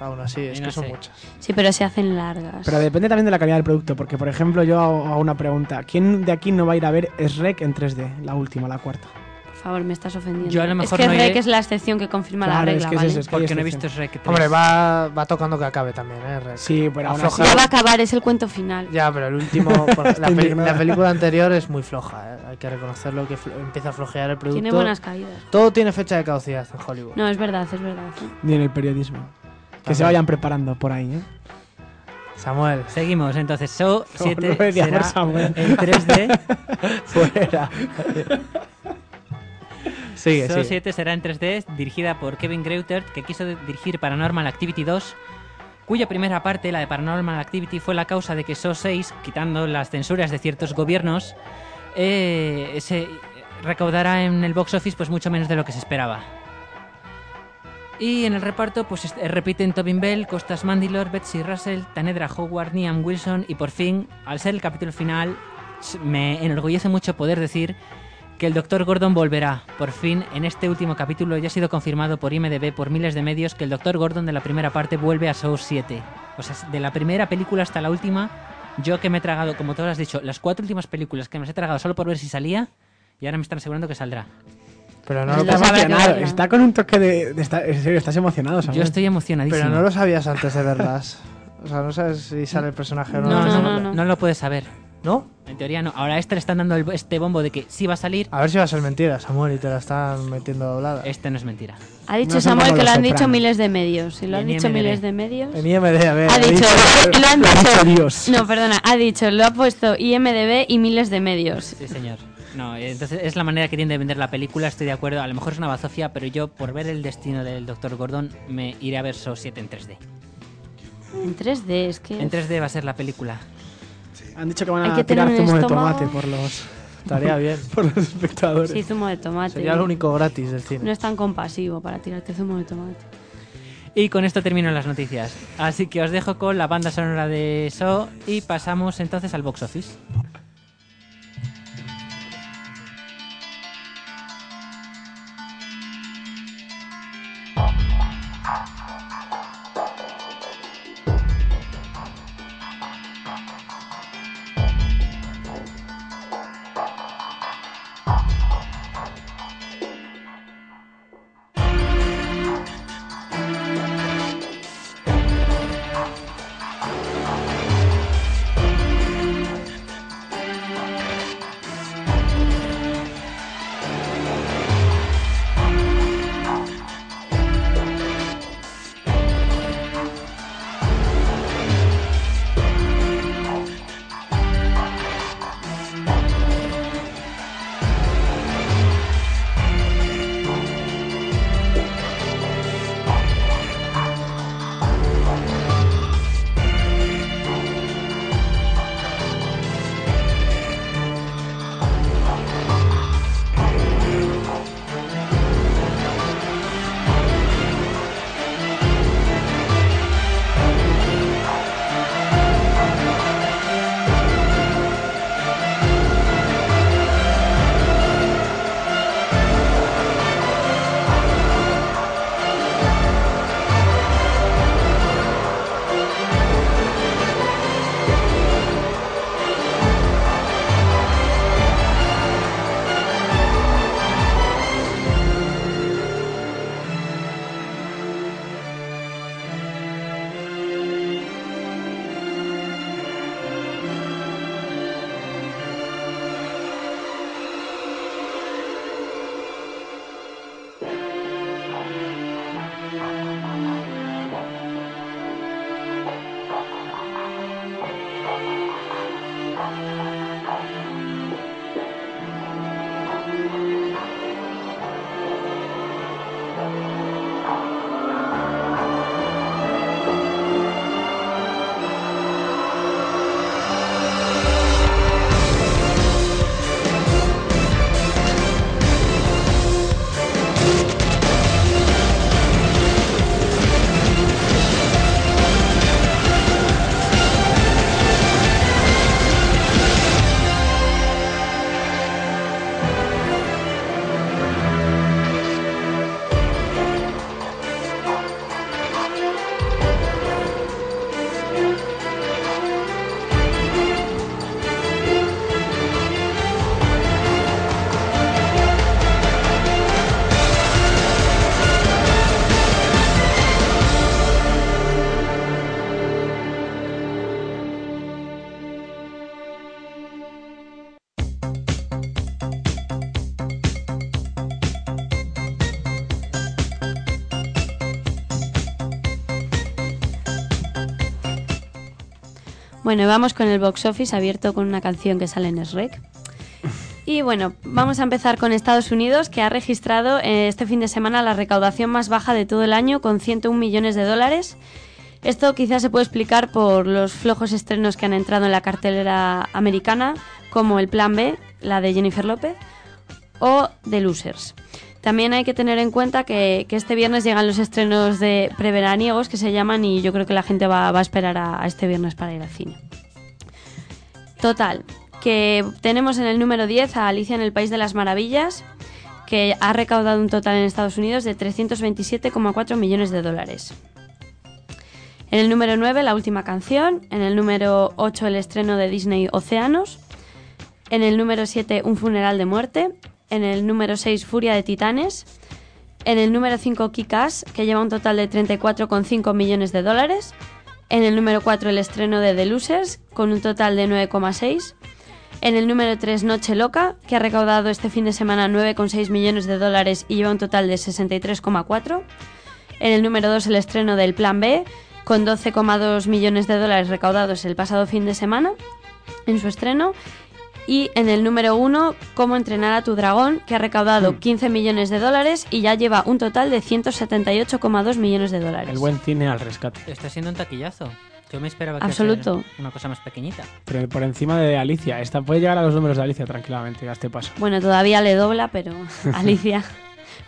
Aún así, es Y que no son sé. muchas. Sí, pero se hacen largas. Pero depende también de la calidad del producto, porque por ejemplo yo hago hago una pregunta. ¿Quién de aquí no va a ir a ver Shrek en 3D? La última, la cuarta. Por favor, me estás ofendiendo. Yo a lo mejor es que no Rec iré- es la excepción que confirma Claro, la es regla, que es ¿vale? eso, es que- Porque no he excepción. visto Shrek 3. Hombre, va, va tocando que acabe también, ¿eh? Rec? Sí, pero aún así... Afloja. Ya va a acabar, es el cuento final. Ya, pero el último. (laughs) por- la, peli- indignada. la película anterior es muy floja, ¿eh? Hay que reconocerlo que empieza a flojear el producto. Tiene buenas caídas. Todo tiene fecha de caducidad en Hollywood. No, es verdad, es verdad. ¿eh? Ni en el periodismo. Que se vayan preparando por ahí, ¿eh? Samuel, Seguimos, entonces, So 7 no me decía será Samuel. en 3D. (laughs) fuera. sigue, So sigue. 7 será en 3D, dirigida por Kevin Greutert, que quiso dirigir Paranormal Activity 2, cuya primera parte, la de Paranormal Activity, fue la causa de que So 6, quitando las censuras de ciertos gobiernos, eh, se recaudara en el box office pues mucho menos de lo que se esperaba. Y en el reparto pues est- repiten Tobin Bell, Costas Mandylor, Betsy Russell, Tanedra Howard, Niam Wilson y por fin, al ser el capítulo final, me enorgullece mucho poder decir que el Dr. Gordon volverá. Por fin, en este último capítulo ya ha sido confirmado por IMDB por miles de medios que el Dr. Gordon de la primera parte vuelve a Saw 7. O sea, de la primera película hasta la última, yo que me he tragado, como tú has dicho, las cuatro últimas películas que me he tragado solo por ver si salía, y ahora me están asegurando que saldrá. Pero no, lo, emocionado. verla. Está con un toque de... de estar- en serio, estás emocionado, Samuel. Yo estoy emocionadísimo. pero no lo sabías antes de verlas. O sea, no sabes si sale el personaje o no. no, no, No, no, no, no, no. lo puedes saber. ¿No? En teoría no. Ahora a este le están dando el- este bombo de que sí va a salir. A ver si va a ser mentira, Samuel, y te la están metiendo doblada. Este no es mentira. Ha dicho No Samuel que lo han dicho miles de medios. Si lo Y han en dicho IMDb. miles de medios. En IMD, a ver. Ha dicho, lo han Lo ha dicho. dicho Dios. No, perdona, ha dicho, lo ha puesto IMDB y miles de medios. Sí, señor. No, entonces es la manera que tiene de vender la película, estoy de acuerdo. A lo mejor es una bazofia, pero yo, por ver el destino del Dr. Gordon, me iré a ver So 7 en 3D. En 3D, es que. En 3D va a ser la película. Han dicho que van Hay a que tirar zumo de tomate por los, Estaría bien. (laughs) por los espectadores. Sí, zumo de tomate. Sería lo único gratis del cine. No es tan compasivo para tirarte zumo de tomate. Y con esto termino las noticias. Así que os dejo con la banda sonora de So y pasamos entonces al box office. Bueno, vamos con el box office abierto con una canción que sale en Shrek. Y bueno, vamos a empezar con Estados Unidos, que ha registrado eh, este fin de semana la recaudación más baja de todo el año, con 101 millones de dólares. Esto quizás se puede explicar por los flojos estrenos que han entrado en la cartelera americana, como El Plan B, la de Jennifer López, o The Losers. También hay que tener en cuenta que, este viernes llegan los estrenos de preveraniegos que se llaman y yo creo que la gente va, a esperar a, a este viernes para ir al cine. Total, que tenemos en el número 10 a Alicia en el País de las Maravillas, que ha recaudado un total en Estados Unidos de 327,4 millones de dólares. En el número 9, la última canción. En el número 8, el estreno de Disney Océanos. En el número 7, Un funeral de muerte. En el número 6, Furia de Titanes. En el número 5, Kick-Ass, que lleva un total de 34,5 millones de dólares. En el número 4, el estreno de The Losers, con un total de 9,6. En el número 3, Noche Loca, que ha recaudado este fin de semana 9,6 millones de dólares y lleva un total de 63,4. En el número 2, el estreno del Plan B, con 12,2 millones de dólares recaudados el pasado fin de semana en su estreno. Y en el número 1, Cómo entrenar a tu dragón, que ha recaudado 15 millones de dólares y ya lleva un total de 178,2 millones de dólares. El buen cine al rescate. Está siendo un taquillazo. Yo me esperaba que Absoluto. una cosa más pequeñita. Pero por encima de Alicia. Esta puede llegar a los números de Alicia tranquilamente, a este paso. Bueno, todavía le dobla, pero (laughs) Alicia.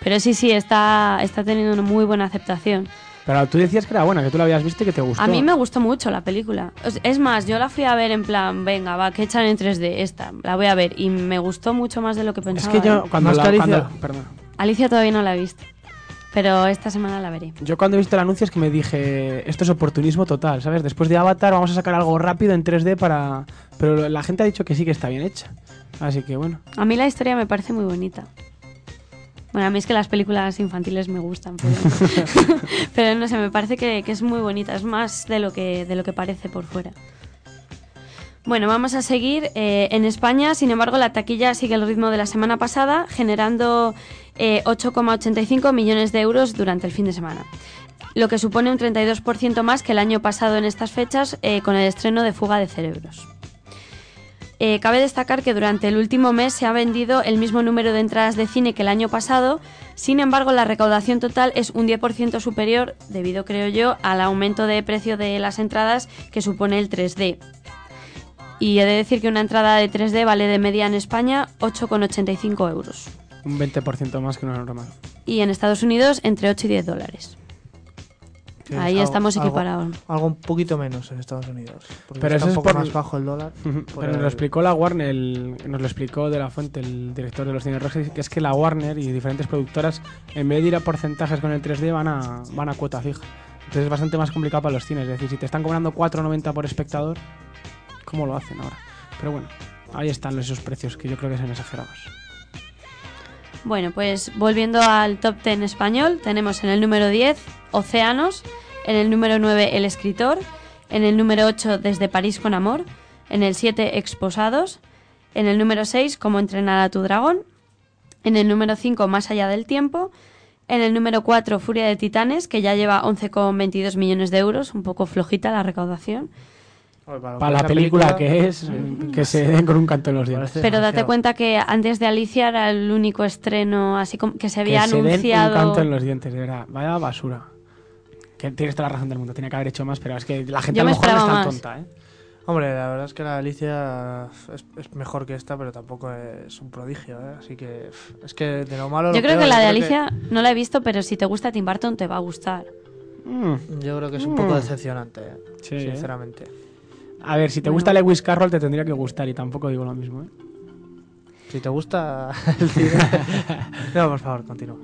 Pero sí, sí, está, está teniendo una muy buena aceptación. Pero tú decías que era buena, que tú la habías visto y que te gustó. A mí me gustó mucho la película. Es más, yo la fui a ver en plan, venga, va, que echan en 3D esta, la voy a ver. Y me gustó mucho más de lo que Es pensaba. que yo ¿eh? cuando la, Alicia. cuando- perdón. Alicia todavía no la he visto. Pero esta semana la veré. Yo cuando he visto el anuncio es que me dije, esto es oportunismo total, ¿sabes? Después de Avatar vamos a sacar algo rápido en 3D para... Pero la gente ha dicho que sí que está bien hecha. Así que bueno. A mí la historia me parece muy bonita. Bueno, a mí es que las películas infantiles me gustan, pero, (laughs) pero no sé, me parece que, que es muy bonita, es más de lo que, de lo que parece por fuera. Bueno, vamos a seguir. eh, en España, sin embargo, la taquilla sigue el ritmo de la semana pasada, generando eh, 8,85 millones de euros durante el fin de semana. Lo que supone un 32% más que el año pasado en estas fechas eh, con el estreno de Fuga de Cerebros. Eh, cabe destacar que durante el último mes se ha vendido el mismo número de entradas de cine que el año pasado, sin embargo la recaudación total es un 10% superior, debido creo yo, al aumento de precio de las entradas que supone el 3D. Y he de decir que una entrada de 3D vale de media en España 8,85 euros. Un 20% más que una normal. Y en Estados Unidos entre 8 y 10 dólares. Sí, Ahí algo- estamos algo- equiparados. Algo un poquito menos en Estados Unidos. Pero está eso un es poco por- más bajo el dólar. Pero nos lo explicó la Warner, el- nos lo explicó de la fuente, el director de los cines rojos, que es que la Warner y diferentes productoras, en vez de ir a porcentajes con el 3D, van a, van a cuota fija. Entonces es bastante más complicado para los cines. Es decir, si te están cobrando 4,90 por espectador, ¿cómo lo hacen ahora? Pero bueno, ahí están esos precios que yo creo que son exagerados. Bueno, pues volviendo al top 10 español, tenemos en el número 10 Océanos, en el número 9 El Escritor, en el número 8 Desde París con Amor, en el 7 Exposados, en el número 6 Cómo entrenar a tu dragón, en el número 5 Más allá del tiempo, en el número 4 Furia de Titanes, que ya lleva 11,22 millones de euros, un poco flojita la recaudación. Para la película que es, que se den con un canto en los dientes. Pero date demasiado. cuenta que antes de Alicia era el único estreno así como que se había que se den anunciado. un canto en los dientes, de verdad. Vaya basura. Que tienes toda la razón del mundo, tenía que haber hecho más, pero es que la gente Yo a lo me mejor no es tan más. tonta, ¿eh? Hombre, la verdad es que la Alicia es, es mejor que esta, pero tampoco es un prodigio, ¿eh? Así que es que de lo malo. Yo lo creo peor, que la de Alicia no la he visto, pero si te gusta Tim Burton te va a gustar. Mm, yo creo que es un poco decepcionante, ¿eh? sí, ¿eh? A ver, si te Bueno. gusta Lewis Carroll te tendría que gustar y tampoco digo lo mismo, ¿eh? Si te gusta el cine. (laughs) no, por favor, continúa.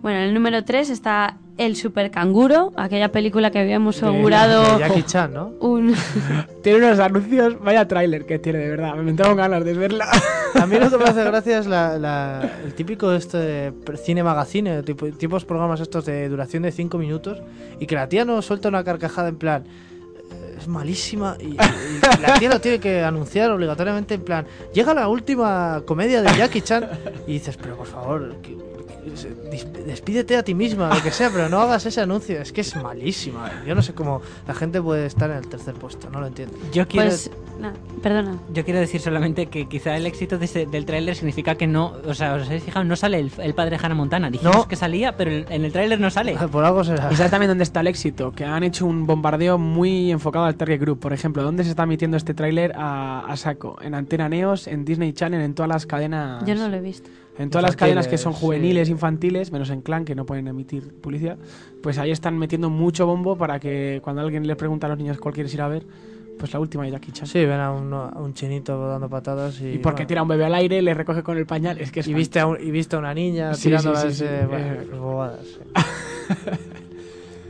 Bueno, en el número 3 está El Super Canguro, aquella película que habíamos De- augurado De Jackie Chan, ¿no? un... (laughs) Tiene unos anuncios, vaya tráiler que tiene, de verdad. Me entraron ganas de verla. A mí lo que me hace (laughs) gracia es la, la- el típico este cine magazine, tipo, tipos programas estos de duración de 5 minutos, y que la tía no suelta una carcajada en plan. "Eh, Es malísima y, la tía lo tiene que anunciar obligatoriamente en plan. Llega la última comedia de Jackie Chan y dices, pero por favor, ¿qué, se- dis- despídete a ti misma, lo que sea, pero no hagas ese anuncio. Es que es malísima. Yo no sé cómo la gente puede estar en el tercer puesto, no lo entiendo. Yo quiero, Pues, nada, perdona. yo quiero decir solamente que quizá el éxito de ese- del tráiler significa que no, o sea, os habéis fijado, no sale el, el padre de Hannah Montana. Dijimos No. que salía, pero el- en el tráiler no sale. (laughs) Por algo será. ¿Y sabes también dónde está el éxito? Que han hecho un bombardeo muy enfocado al target group. Por ejemplo, ¿dónde se está emitiendo este tráiler a, a saco? En Antena Neos, en Disney Channel, en todas las cadenas. Yo no lo he visto. En todas las cadenas que son juveniles, infantiles, menos en Clan, que no pueden emitir publicidad, pues ahí están metiendo mucho bombo para que cuando alguien les pregunta a los niños cuál quieres ir a ver, pues la última de Jackie Chan. Sí, ven a un, a un chinito dando patadas y. Y porque bueno, tira un bebé al aire, le recoge con el pañal, es que es y viste, a un- y viste a una niña Sí, tirándola sí, bueno, Eh. bobadas. (laughs)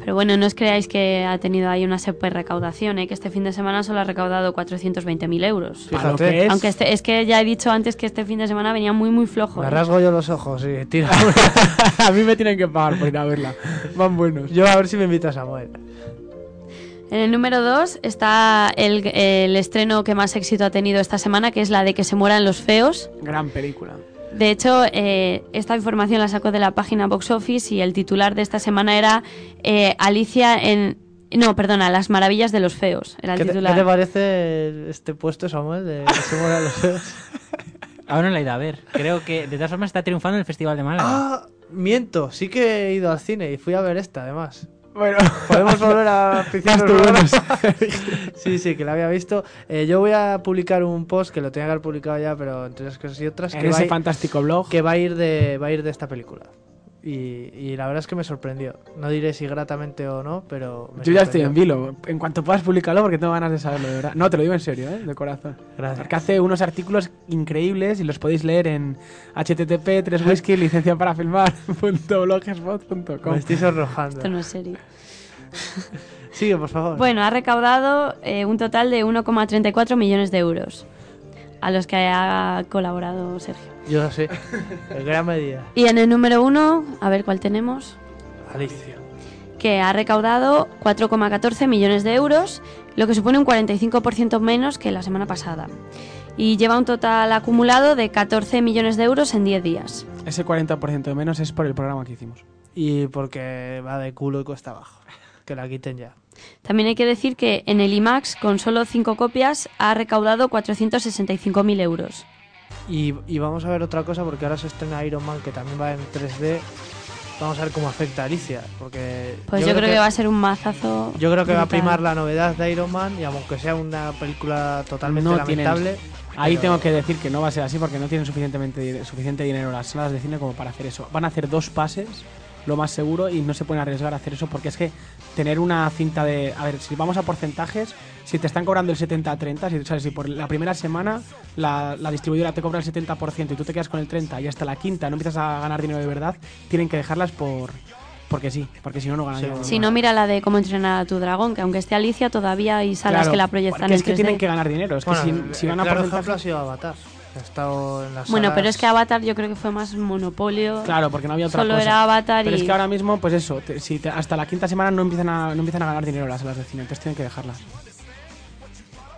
Pero bueno, no os creáis que ha tenido ahí una super recaudación, ¿eh? que este fin de semana solo ha recaudado 420.000 euros. Fíjate. que es. Aunque este, es que ya he dicho antes que este fin de semana venía muy, muy flojo. Me ¿eh? rasgo yo los ojos y tiro. (laughs) (laughs) a mí me tienen que pagar por ir a verla. Van buenos. yo a ver si me invitas a Samuel. En el número 2 está el, el estreno que más éxito ha tenido esta semana, que es la de Que se mueran los feos. Gran película. De hecho, eh, esta información la sacó de la página Box Office y el titular de esta semana era eh, Alicia en... No, perdona, Las maravillas de los feos. Era el ¿Qué te, titular. qué te parece este puesto, Samuel? De mueran los feos? (laughs) Aún no la he ido a ver. Creo que de todas formas está triunfando en el Festival de Málaga. Ah, miento. Sí que he ido al cine y fui a ver esta, además. Bueno, Podemos (laughs) volver a oficiar? (laughs) Sí, sí, que la había visto. Eh, yo voy a publicar un post que lo tenía que haber publicado ya, pero entre unas cosas y otras, en que ese fantástico blog. que va a ir de va a ir de esta película. Y, y la verdad es que me sorprendió. No diré si gratamente o no, pero me Yo ya estoy en vilo. En cuanto puedas publicarlo, porque tengo ganas de saberlo, de verdad. No, te lo digo en serio, ¿eh? De corazón. Gracias. Porque hace unos artículos increíbles y los podéis leer en http 3 whisky (laughs) licencia para filmar (laughs) Me estoy sonrojando. Esto no es serio. (laughs) Sigue, por favor. Bueno, ha recaudado eh, un total de 1,34 millones de euros a los que ha colaborado Sergio. Yo lo sé. En gran medida. Y en el número 1, a ver cuál tenemos, Alicia. que ha recaudado 4,14 millones de euros, lo que supone un 45% menos que la semana pasada. Y lleva un total acumulado de 14 millones de euros en 10 días. Ese 40% de menos es por el programa que hicimos. Y porque va de culo y cuesta abajo. Que la quiten ya. También hay que decir que en el IMAX, con solo 5 copias, ha recaudado 465.000 euros. Y, y vamos a ver otra cosa porque ahora se estrena Iron Man que también va en 3D. Vamos a ver cómo afecta a Alicia. Porque Pues yo, creo que, va a ser un mazazo. Yo creo que va a primar la novedad de Iron Man y aunque sea una película totalmente No tienen- lamentable. Ahí pero- tengo que decir que no va a ser así porque no tienen suficientemente suficiente dinero las salas de cine como para hacer eso. Van a hacer dos pases, lo más seguro, y no se pueden arriesgar a hacer eso porque es que tener una cinta de... A ver, si vamos a porcentajes, si te están cobrando el 70-30, si, ¿sabes? si por la primera semana la, la distribuidora te cobra el 70% y tú te quedas con el 30% y hasta la quinta no empiezas a ganar dinero de verdad, tienen que dejarlas por... Porque sí, porque si no, no ganan Sí, dinero. Si no, mira la de cómo entrenar a tu dragón, que aunque esté Alicia, todavía hay salas Claro, que la proyectan porque es que 3D. tienen que ganar dinero. Es que Bueno, si, si van a claro porcentajes... ejemplo ha sido Avatar. Ha estado en las Bueno, salas- pero es que Avatar yo creo que fue más monopolio. Claro, porque no había otra Solo cosa. era Avatar Pero y... es que ahora mismo, pues eso, te- si te- hasta la quinta semana no empiezan, a, no empiezan a ganar dinero las salas de cine, entonces tienen que dejarlas.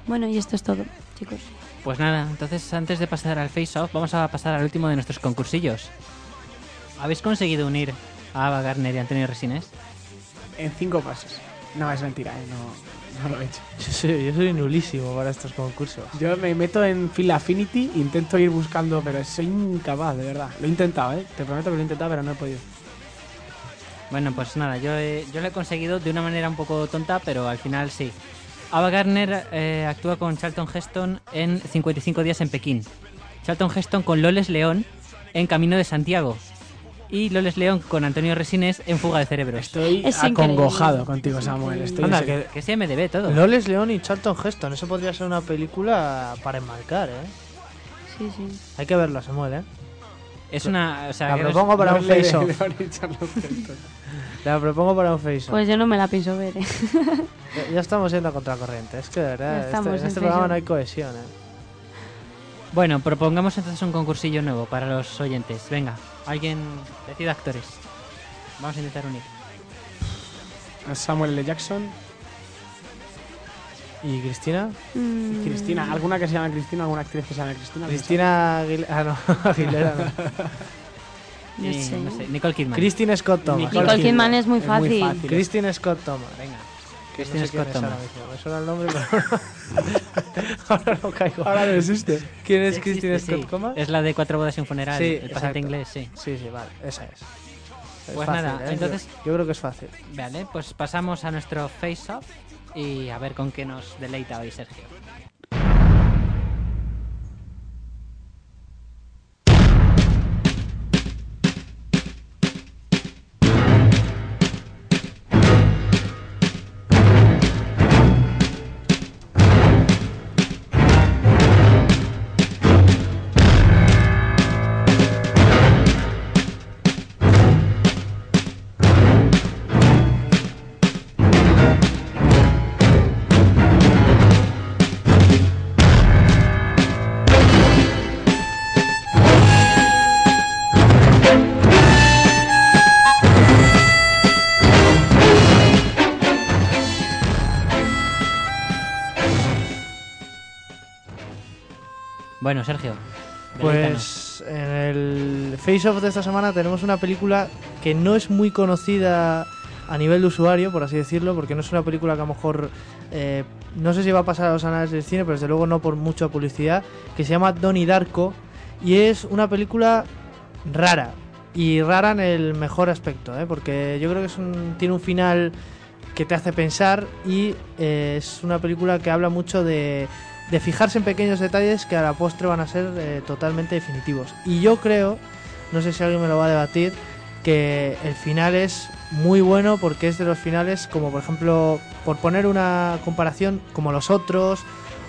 Bueno, y esto es todo, chicos. Pues nada, entonces antes de pasar al face-off, vamos a pasar al último de nuestros concursillos. ¿Habéis conseguido unir a Ava Gardner y Antonio Resines? En cinco pasos. No, es mentira, ¿eh? no, no lo he hecho. Yo soy, yo soy nulísimo para estos concursos. Yo me meto en Phil Affinity, intento ir buscando, pero soy incapaz, de verdad. Lo he intentado, ¿eh? Te prometo que lo he intentado, pero no he podido. Bueno, pues nada, yo, he- yo lo he conseguido de una manera un poco tonta, pero al final sí. Ava Gardner eh, actúa con Charlton Heston en 55 días en Pekín. Charlton Heston con Loles León en Camino de Santiago. Y Loles León con Antonio Resines en Fuga de Cerebros. Estoy Es acongojado increíble, contigo, Samuel. Estoy Anda, que Que sí, MDB todo. Loles León y Charlton Heston. Eso podría ser una película para enmarcar, ¿eh? Sí, sí. Hay que verla, Samuel, ¿eh? Es una... O sea, La propongo para un Heston. La propongo para un face-off. Pues yo no me la pienso ver, ¿eh? Ya, ya estamos yendo a contracorriente. Es que de verdad, este- en en este programa no hay cohesión, ¿eh? Bueno, propongamos entonces un concursillo nuevo para los oyentes. Venga, alguien decida actores. Vamos a intentar unir. Samuel L. Jackson ¿Y Cristina? Mm, Cristina. ¿Alguna que se llame Cristina? ¿Alguna actriz que se llame Cristina? Cristina Aguilera. Ah, no, (laughs) Aguilera no. No Y, sé. no sé, Nicole Kidman. Christine Scott Thomas. Nicole Kidman es muy fácil. Christine Scott Thomas. Venga. Christine no sé quién Scott Thomas. mismo. Me suena el nombre, pero (laughs) ahora no caigo. Ahora no existe. ¿Quién es Sí Christine existe, Scott sí. Thomas? Es la de Cuatro bodas y un funeral, Sí, el exacto. inglés, sí. Sí, sí, vale, esa es. Es Pues fácil, nada, ¿eh? entonces- Yo, yo creo que es fácil. Vale, pues pasamos a nuestro face-off y a ver con qué nos deleita hoy Sergio. Bueno, Sergio. Pues en el Face Off de esta semana tenemos una película que no es muy conocida a nivel de usuario, por así decirlo, porque no es una película que a lo mejor eh, no sé si va a pasar a los anales del cine, pero desde luego no por mucha publicidad, que se llama Donnie Darko y es una película rara y rara en el mejor aspecto, ¿eh? porque yo creo que es un- tiene un final que te hace pensar y eh, es una película que habla mucho de, de fijarse en pequeños detalles que a la postre van a ser eh, totalmente definitivos. Y yo creo, no sé si alguien me lo va a debatir, que el final es muy bueno porque es de los finales como por ejemplo, por poner una comparación como los otros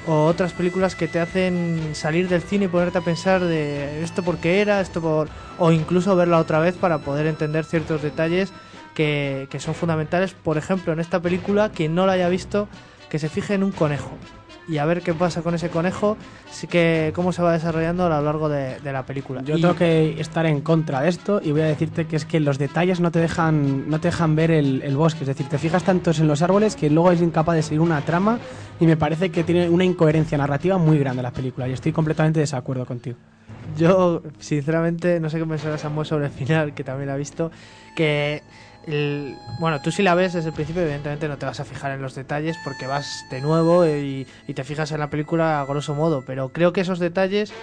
o otras películas que te hacen salir del cine y ponerte a pensar de esto por qué era, esto por... o incluso verla otra vez para poder entender ciertos detalles que, que son fundamentales. Por ejemplo, en esta película, quien no la haya visto, que se fije en un conejo y a ver qué pasa con ese conejo, sí que cómo se va desarrollando a lo largo de, de la película. Yo Y- tengo que estar en contra de esto y voy a decirte que es que los detalles no te dejan, no te dejan ver el, el bosque. Es decir, te fijas tantos en los árboles que luego es incapaz de seguir una trama y me parece que tiene una incoherencia narrativa muy grande la película y estoy completamente de desacuerdo contigo. Yo, sinceramente, no sé qué pensará Samuel sobre el final, que también la ha visto. Que, el- bueno, tú si la ves desde el principio, evidentemente no te vas a fijar en los detalles porque vas de nuevo y, te fijas en la película a grosso modo. Pero creo que esos detalles,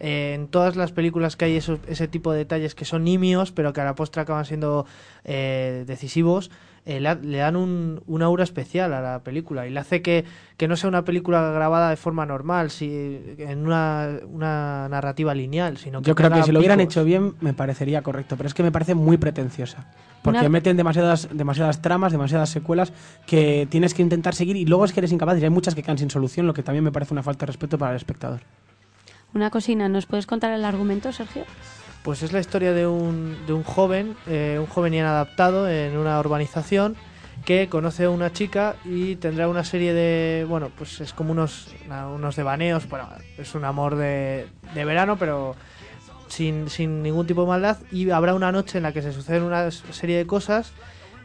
eh, en todas las películas que hay esos- ese tipo de detalles que son nimios, pero que a la postre acaban siendo eh, decisivos, eh, le, le dan un, un aura especial a la película y le hace que, que no sea una película grabada de forma normal, si, en una, una narrativa lineal, sino que Yo creo que si lo hubieran hecho bien me parecería correcto, pero es que me parece muy pretenciosa. Porque Una- meten demasiadas, demasiadas tramas, demasiadas secuelas que tienes que intentar seguir y luego es que eres incapaz y hay muchas que quedan sin solución, lo que también me parece una falta de respeto para el espectador. Una cocina, ¿nos puedes contar el argumento, Sergio? Pues es la historia de un, de un joven, eh, un joven inadaptado en una urbanización que conoce a una chica y tendrá una serie de, bueno, pues es como unos, unos devaneos, bueno, es un amor de, de verano, pero sin, sin ningún tipo de maldad y habrá una noche en la que se suceden una serie de cosas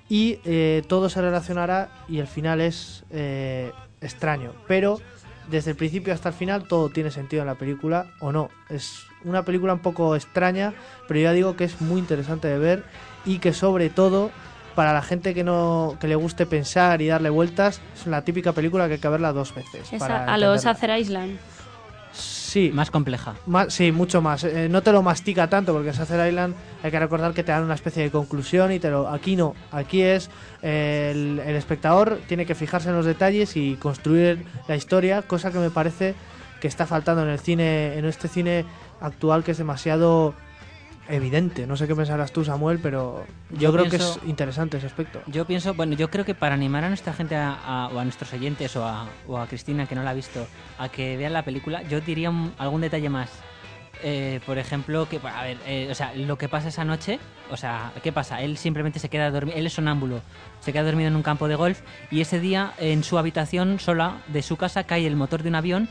y eh, todo se relacionará y el final es eh, extraño, pero desde el principio hasta el final todo tiene sentido en la película o no. Es una película un poco extraña, pero ya digo que es muy interesante de ver y que sobre todo para la gente que no que le guste pensar y darle vueltas es la típica película que hay que verla dos veces. Es para a, a los entenderla. Acer Island. Sí, Más compleja. más, sí, mucho más. Eh, no te lo mastica tanto porque en Sacer Island hay que recordar que te dan una especie de conclusión y te lo. Aquí no. Aquí es eh, el, el espectador tiene que fijarse en los detalles y construir la historia, cosa que me parece que está faltando en el cine, en este cine actual que es demasiado evidente. No sé qué pensarás tú, Samuel, pero yo, Yo creo pienso- que es interesante ese aspecto. Yo pienso, bueno, yo creo que para animar a nuestra gente a- a- o a nuestros oyentes o a, o a Cristina que no la ha visto a que vean la película, yo diría un- algún detalle más. Eh, por ejemplo, que, a ver, eh, o sea, lo que pasa esa noche, o sea, ¿qué pasa? Él simplemente se queda dormido, él es sonámbulo, se queda dormido en un campo de golf y ese día en su habitación sola de su casa cae el motor de un avión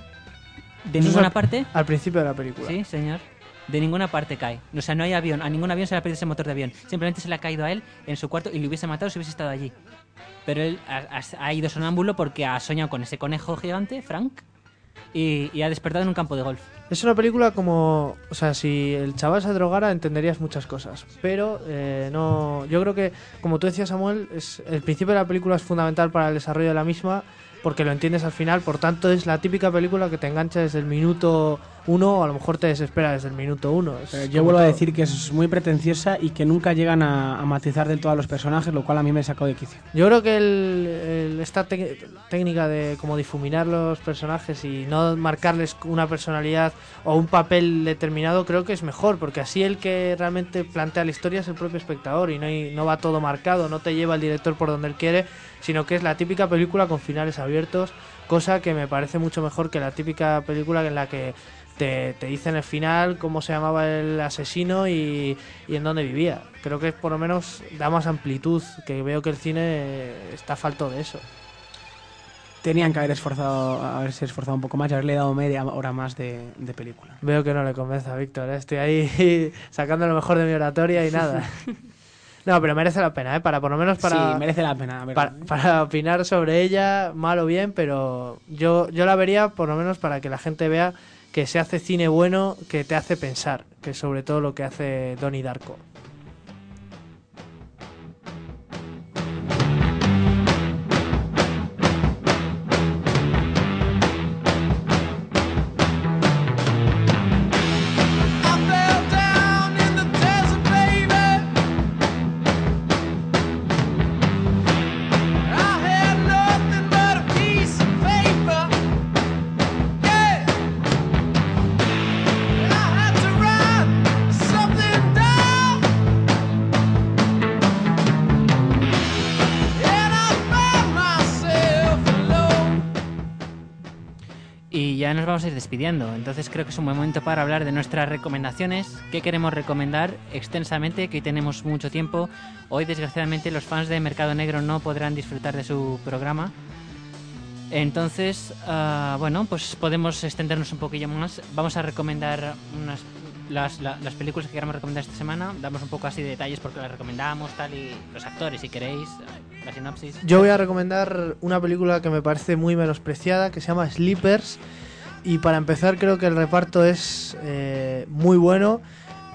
de Eso ninguna al- parte. Al principio de la película. Sí, señor. De ninguna parte cae. O sea, no hay avión. A ningún avión se le ha perdido ese motor de avión. Simplemente se le ha caído a él en su cuarto y le hubiese matado si hubiese estado allí. Pero él ha, ha- ha ido sonámbulo porque ha soñado con ese conejo gigante, Frank, y, y ha despertado en un campo de golf. Es una película como, o sea, si el chaval se drogara entenderías muchas cosas, pero eh, no, yo creo que, como tú decías Samuel, es, el principio de la película es fundamental para el desarrollo de la misma, porque lo entiendes al final, por tanto es la típica película que te engancha desde el minuto uno o a lo mejor te desespera desde el minuto uno. Pero yo vuelvo a decir que es muy pretenciosa y que nunca llegan a, a matizar del todo a los personajes, lo cual a mí me sacó de quicio. Yo creo que el, el- esta técnica de como difuminar los personajes y no marcarles una personalidad o un papel determinado creo que es mejor, porque así el que realmente plantea la historia es el propio espectador y no, hay- no va todo marcado, no te lleva el director por donde él quiere, sino que es la típica película con finales abiertos, cosa que me parece mucho mejor que la típica película en la que te, te dicen el final, cómo se llamaba el asesino y, y en dónde vivía. Creo que por lo menos da más amplitud, que veo que el cine está falto de eso. Tenían que haber esforzado, haberse esforzado un poco más y haberle dado media hora más de, de película. Veo que no le convence a Víctor, ¿eh? estoy ahí (laughs) sacando lo mejor de mi oratoria y nada. (laughs) No, pero merece la pena, ¿eh? Para por lo menos para, sí, merece la pena. para, para opinar sobre ella, mal o bien, pero yo, yo la vería por lo menos para que la gente vea que se hace cine bueno que te hace pensar, que es sobre todo lo que hace Donnie Darko. Nos vamos a ir despidiendo, entonces creo que es un buen momento para hablar de nuestras recomendaciones, qué queremos recomendar extensamente, que hoy tenemos mucho tiempo. Hoy desgraciadamente los fans de Mercado Negro no podrán disfrutar de su programa. Entonces, ah, bueno, pues podemos extendernos un poquillo más. Vamos a recomendar unas, las, la- las películas que queramos recomendar esta semana. Damos un poco así de detalles porque las recomendamos, tal, y los actores, si queréis, la sinopsis. Yo voy a recomendar una película que me parece muy menospreciada, que se llama Sleepers. Y para empezar, creo que el reparto es eh, muy bueno.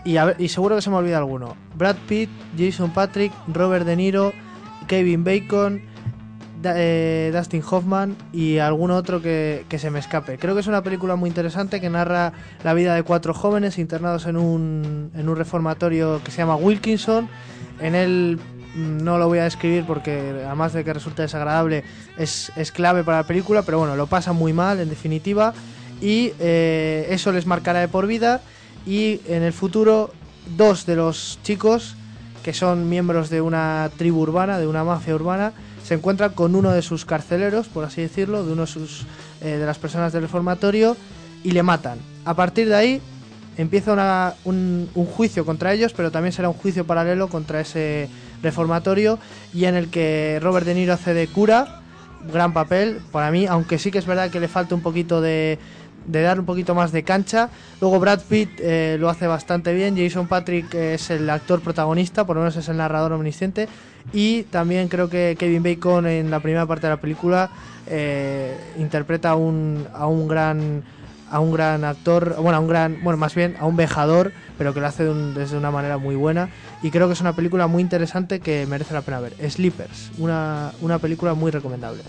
Y, seguro que se me olvida alguno. Brad Pitt, Jason Patrick, Robert De Niro, Kevin Bacon, eh, Dustin Hoffman y algún otro que, que se me escape. Creo que es una película muy interesante que narra la vida de cuatro jóvenes internados en un, en un reformatorio que se llama Wilkinson. En él mm, no lo voy a describir porque además de que resulta desagradable es, es clave para la película, pero bueno, lo pasan muy mal en definitiva y eh, eso les marcará de por vida y en el futuro dos de los chicos que son miembros de una tribu urbana, de una mafia urbana, se encuentran con uno de sus carceleros, por así decirlo, de uno de, sus, eh, de las personas del reformatorio y le matan. A partir de ahí empieza una- un, un juicio contra ellos, pero también será un juicio paralelo contra ese reformatorio y en el que Robert De Niro hace de cura, gran papel para mí, aunque sí que es verdad que le falta un poquito de, de dar un poquito más de cancha. Luego Brad Pitt eh, lo hace bastante bien, Jason Patrick eh, es el actor protagonista, por lo menos es el narrador omnisciente, y también creo que Kevin Bacon en la primera parte de la película eh, interpreta a un, a un gran a un gran actor, bueno, a un gran, bueno, más bien a un vejador, pero que lo hace desde una manera muy buena y creo que es una película muy interesante que merece la pena ver. Sleepers, una, una película muy recomendable.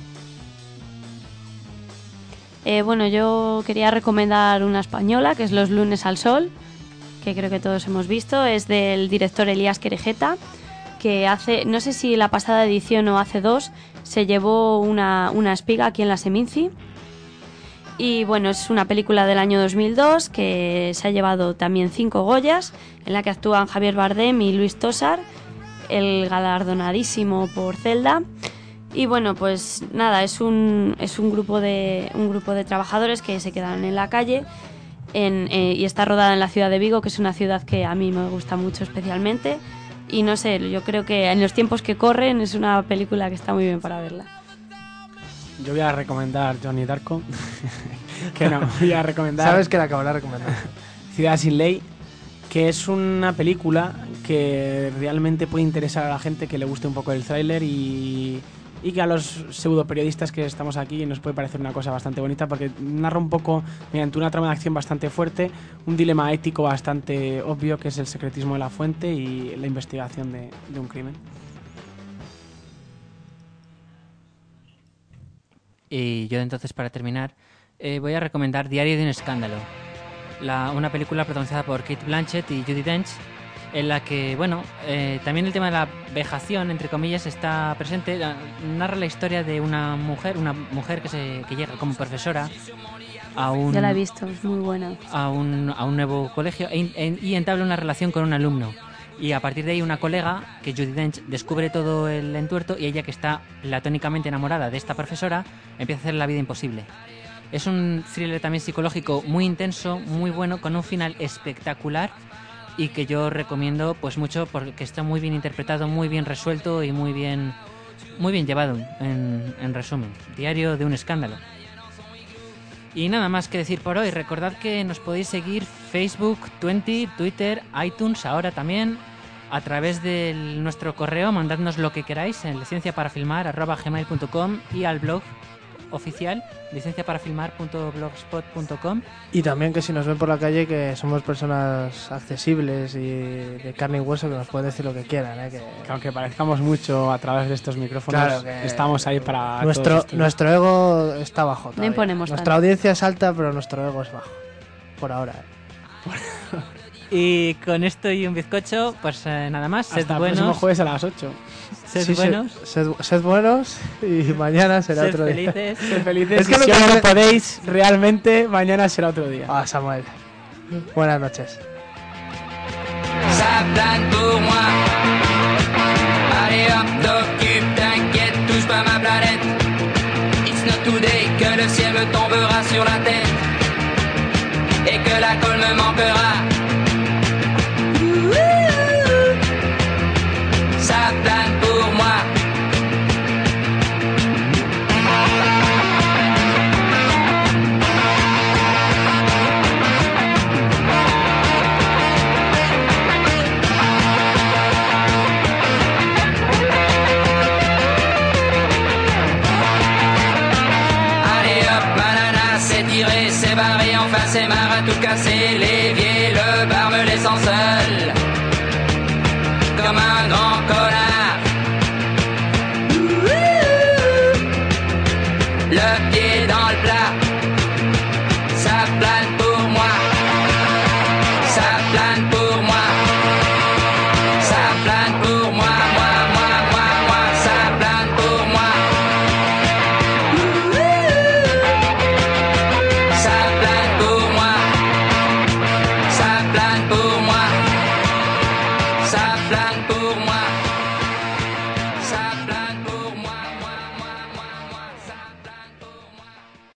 Eh, bueno, yo quería recomendar una española, que es Los lunes al sol, que creo que todos hemos visto. Es del director Elías Querejeta, que hace, no sé si la pasada edición o hace dos, se llevó una, una espiga aquí en la Seminci. Y bueno, es una película del año 2002 que se ha llevado también cinco Goyas, en la que actúan Javier Bardem y Luis Tosar, el galardonadísimo por Zelda. Y bueno, pues nada, es un, es un, grupo, de, un grupo de trabajadores que se quedan en la calle en, eh, y está rodada en la ciudad de Vigo, que es una ciudad que a mí me gusta mucho especialmente. Y no sé, yo creo que en los tiempos que corren es una película que está muy bien para verla. Yo voy a recomendar Johnny Darko. (laughs) que no, (laughs) voy a recomendar Sabes que la acabaré recomendando. Ciudad sin Ley, que es una película que realmente puede interesar a la gente que le guste un poco el tráiler y, y que a los pseudo periodistas que estamos aquí nos puede parecer una cosa bastante bonita porque narra un poco, mediante una trama de acción bastante fuerte, un dilema ético bastante obvio que es el secretismo de la fuente y la investigación de, un crimen. Y yo entonces, para terminar, eh, voy a recomendar Diario de un escándalo, la- una película protagonizada por Kate Blanchett y Judy Dench, en la que, bueno, eh, también el tema de la vejación, entre comillas, está presente. Narra la historia de una mujer, una mujer que, se, que llega como profesora a un, Ya la he visto, es muy buena. a un, a un nuevo colegio e en- y entabla una relación con un alumno. Y a partir de ahí una colega, que Judy Dench, descubre todo el entuerto y ella que está platónicamente enamorada de esta profesora, empieza a hacer la vida imposible. Es un thriller también psicológico muy intenso, muy bueno, con un final espectacular y que yo recomiendo pues mucho porque está muy bien interpretado, muy bien resuelto y muy bien, muy bien llevado, en, en resumen. Diario de un escándalo. Y nada más que decir por hoy. Recordad que nos podéis seguir Facebook, 20, Twitter, iTunes, ahora también, a través de nuestro correo. Mandadnos lo que queráis en licenciaparafilmar.gmail.com y al blog oficial licenciaparafilmar.blogspot.com Y también que si nos ven por la calle que somos personas accesibles y de carne y hueso que nos pueden decir lo que quieran. ¿eh? Que Que aunque parezcamos mucho a través de estos micrófonos, Claro que estamos ahí para nuestro, nuestro ego está bajo. todavía. imponemos Nuestra tanto. audiencia es alta, pero nuestro ego es bajo. Por ahora. ¿eh? Y con esto y un bizcocho, pues eh, nada más. Sed Hasta el próximo buenos, jueves a las 8. Sed Sí, buenos, Sed, sed- sed buenos y (laughs) mañana será sed otro día. felices. (laughs) Sed felices. Es que y lo si que no podéis, realmente, mañana será otro día. Ah, Samuel. Buenas noches. que le ciel me tombera sur la tête et que la colle me manquera. hacer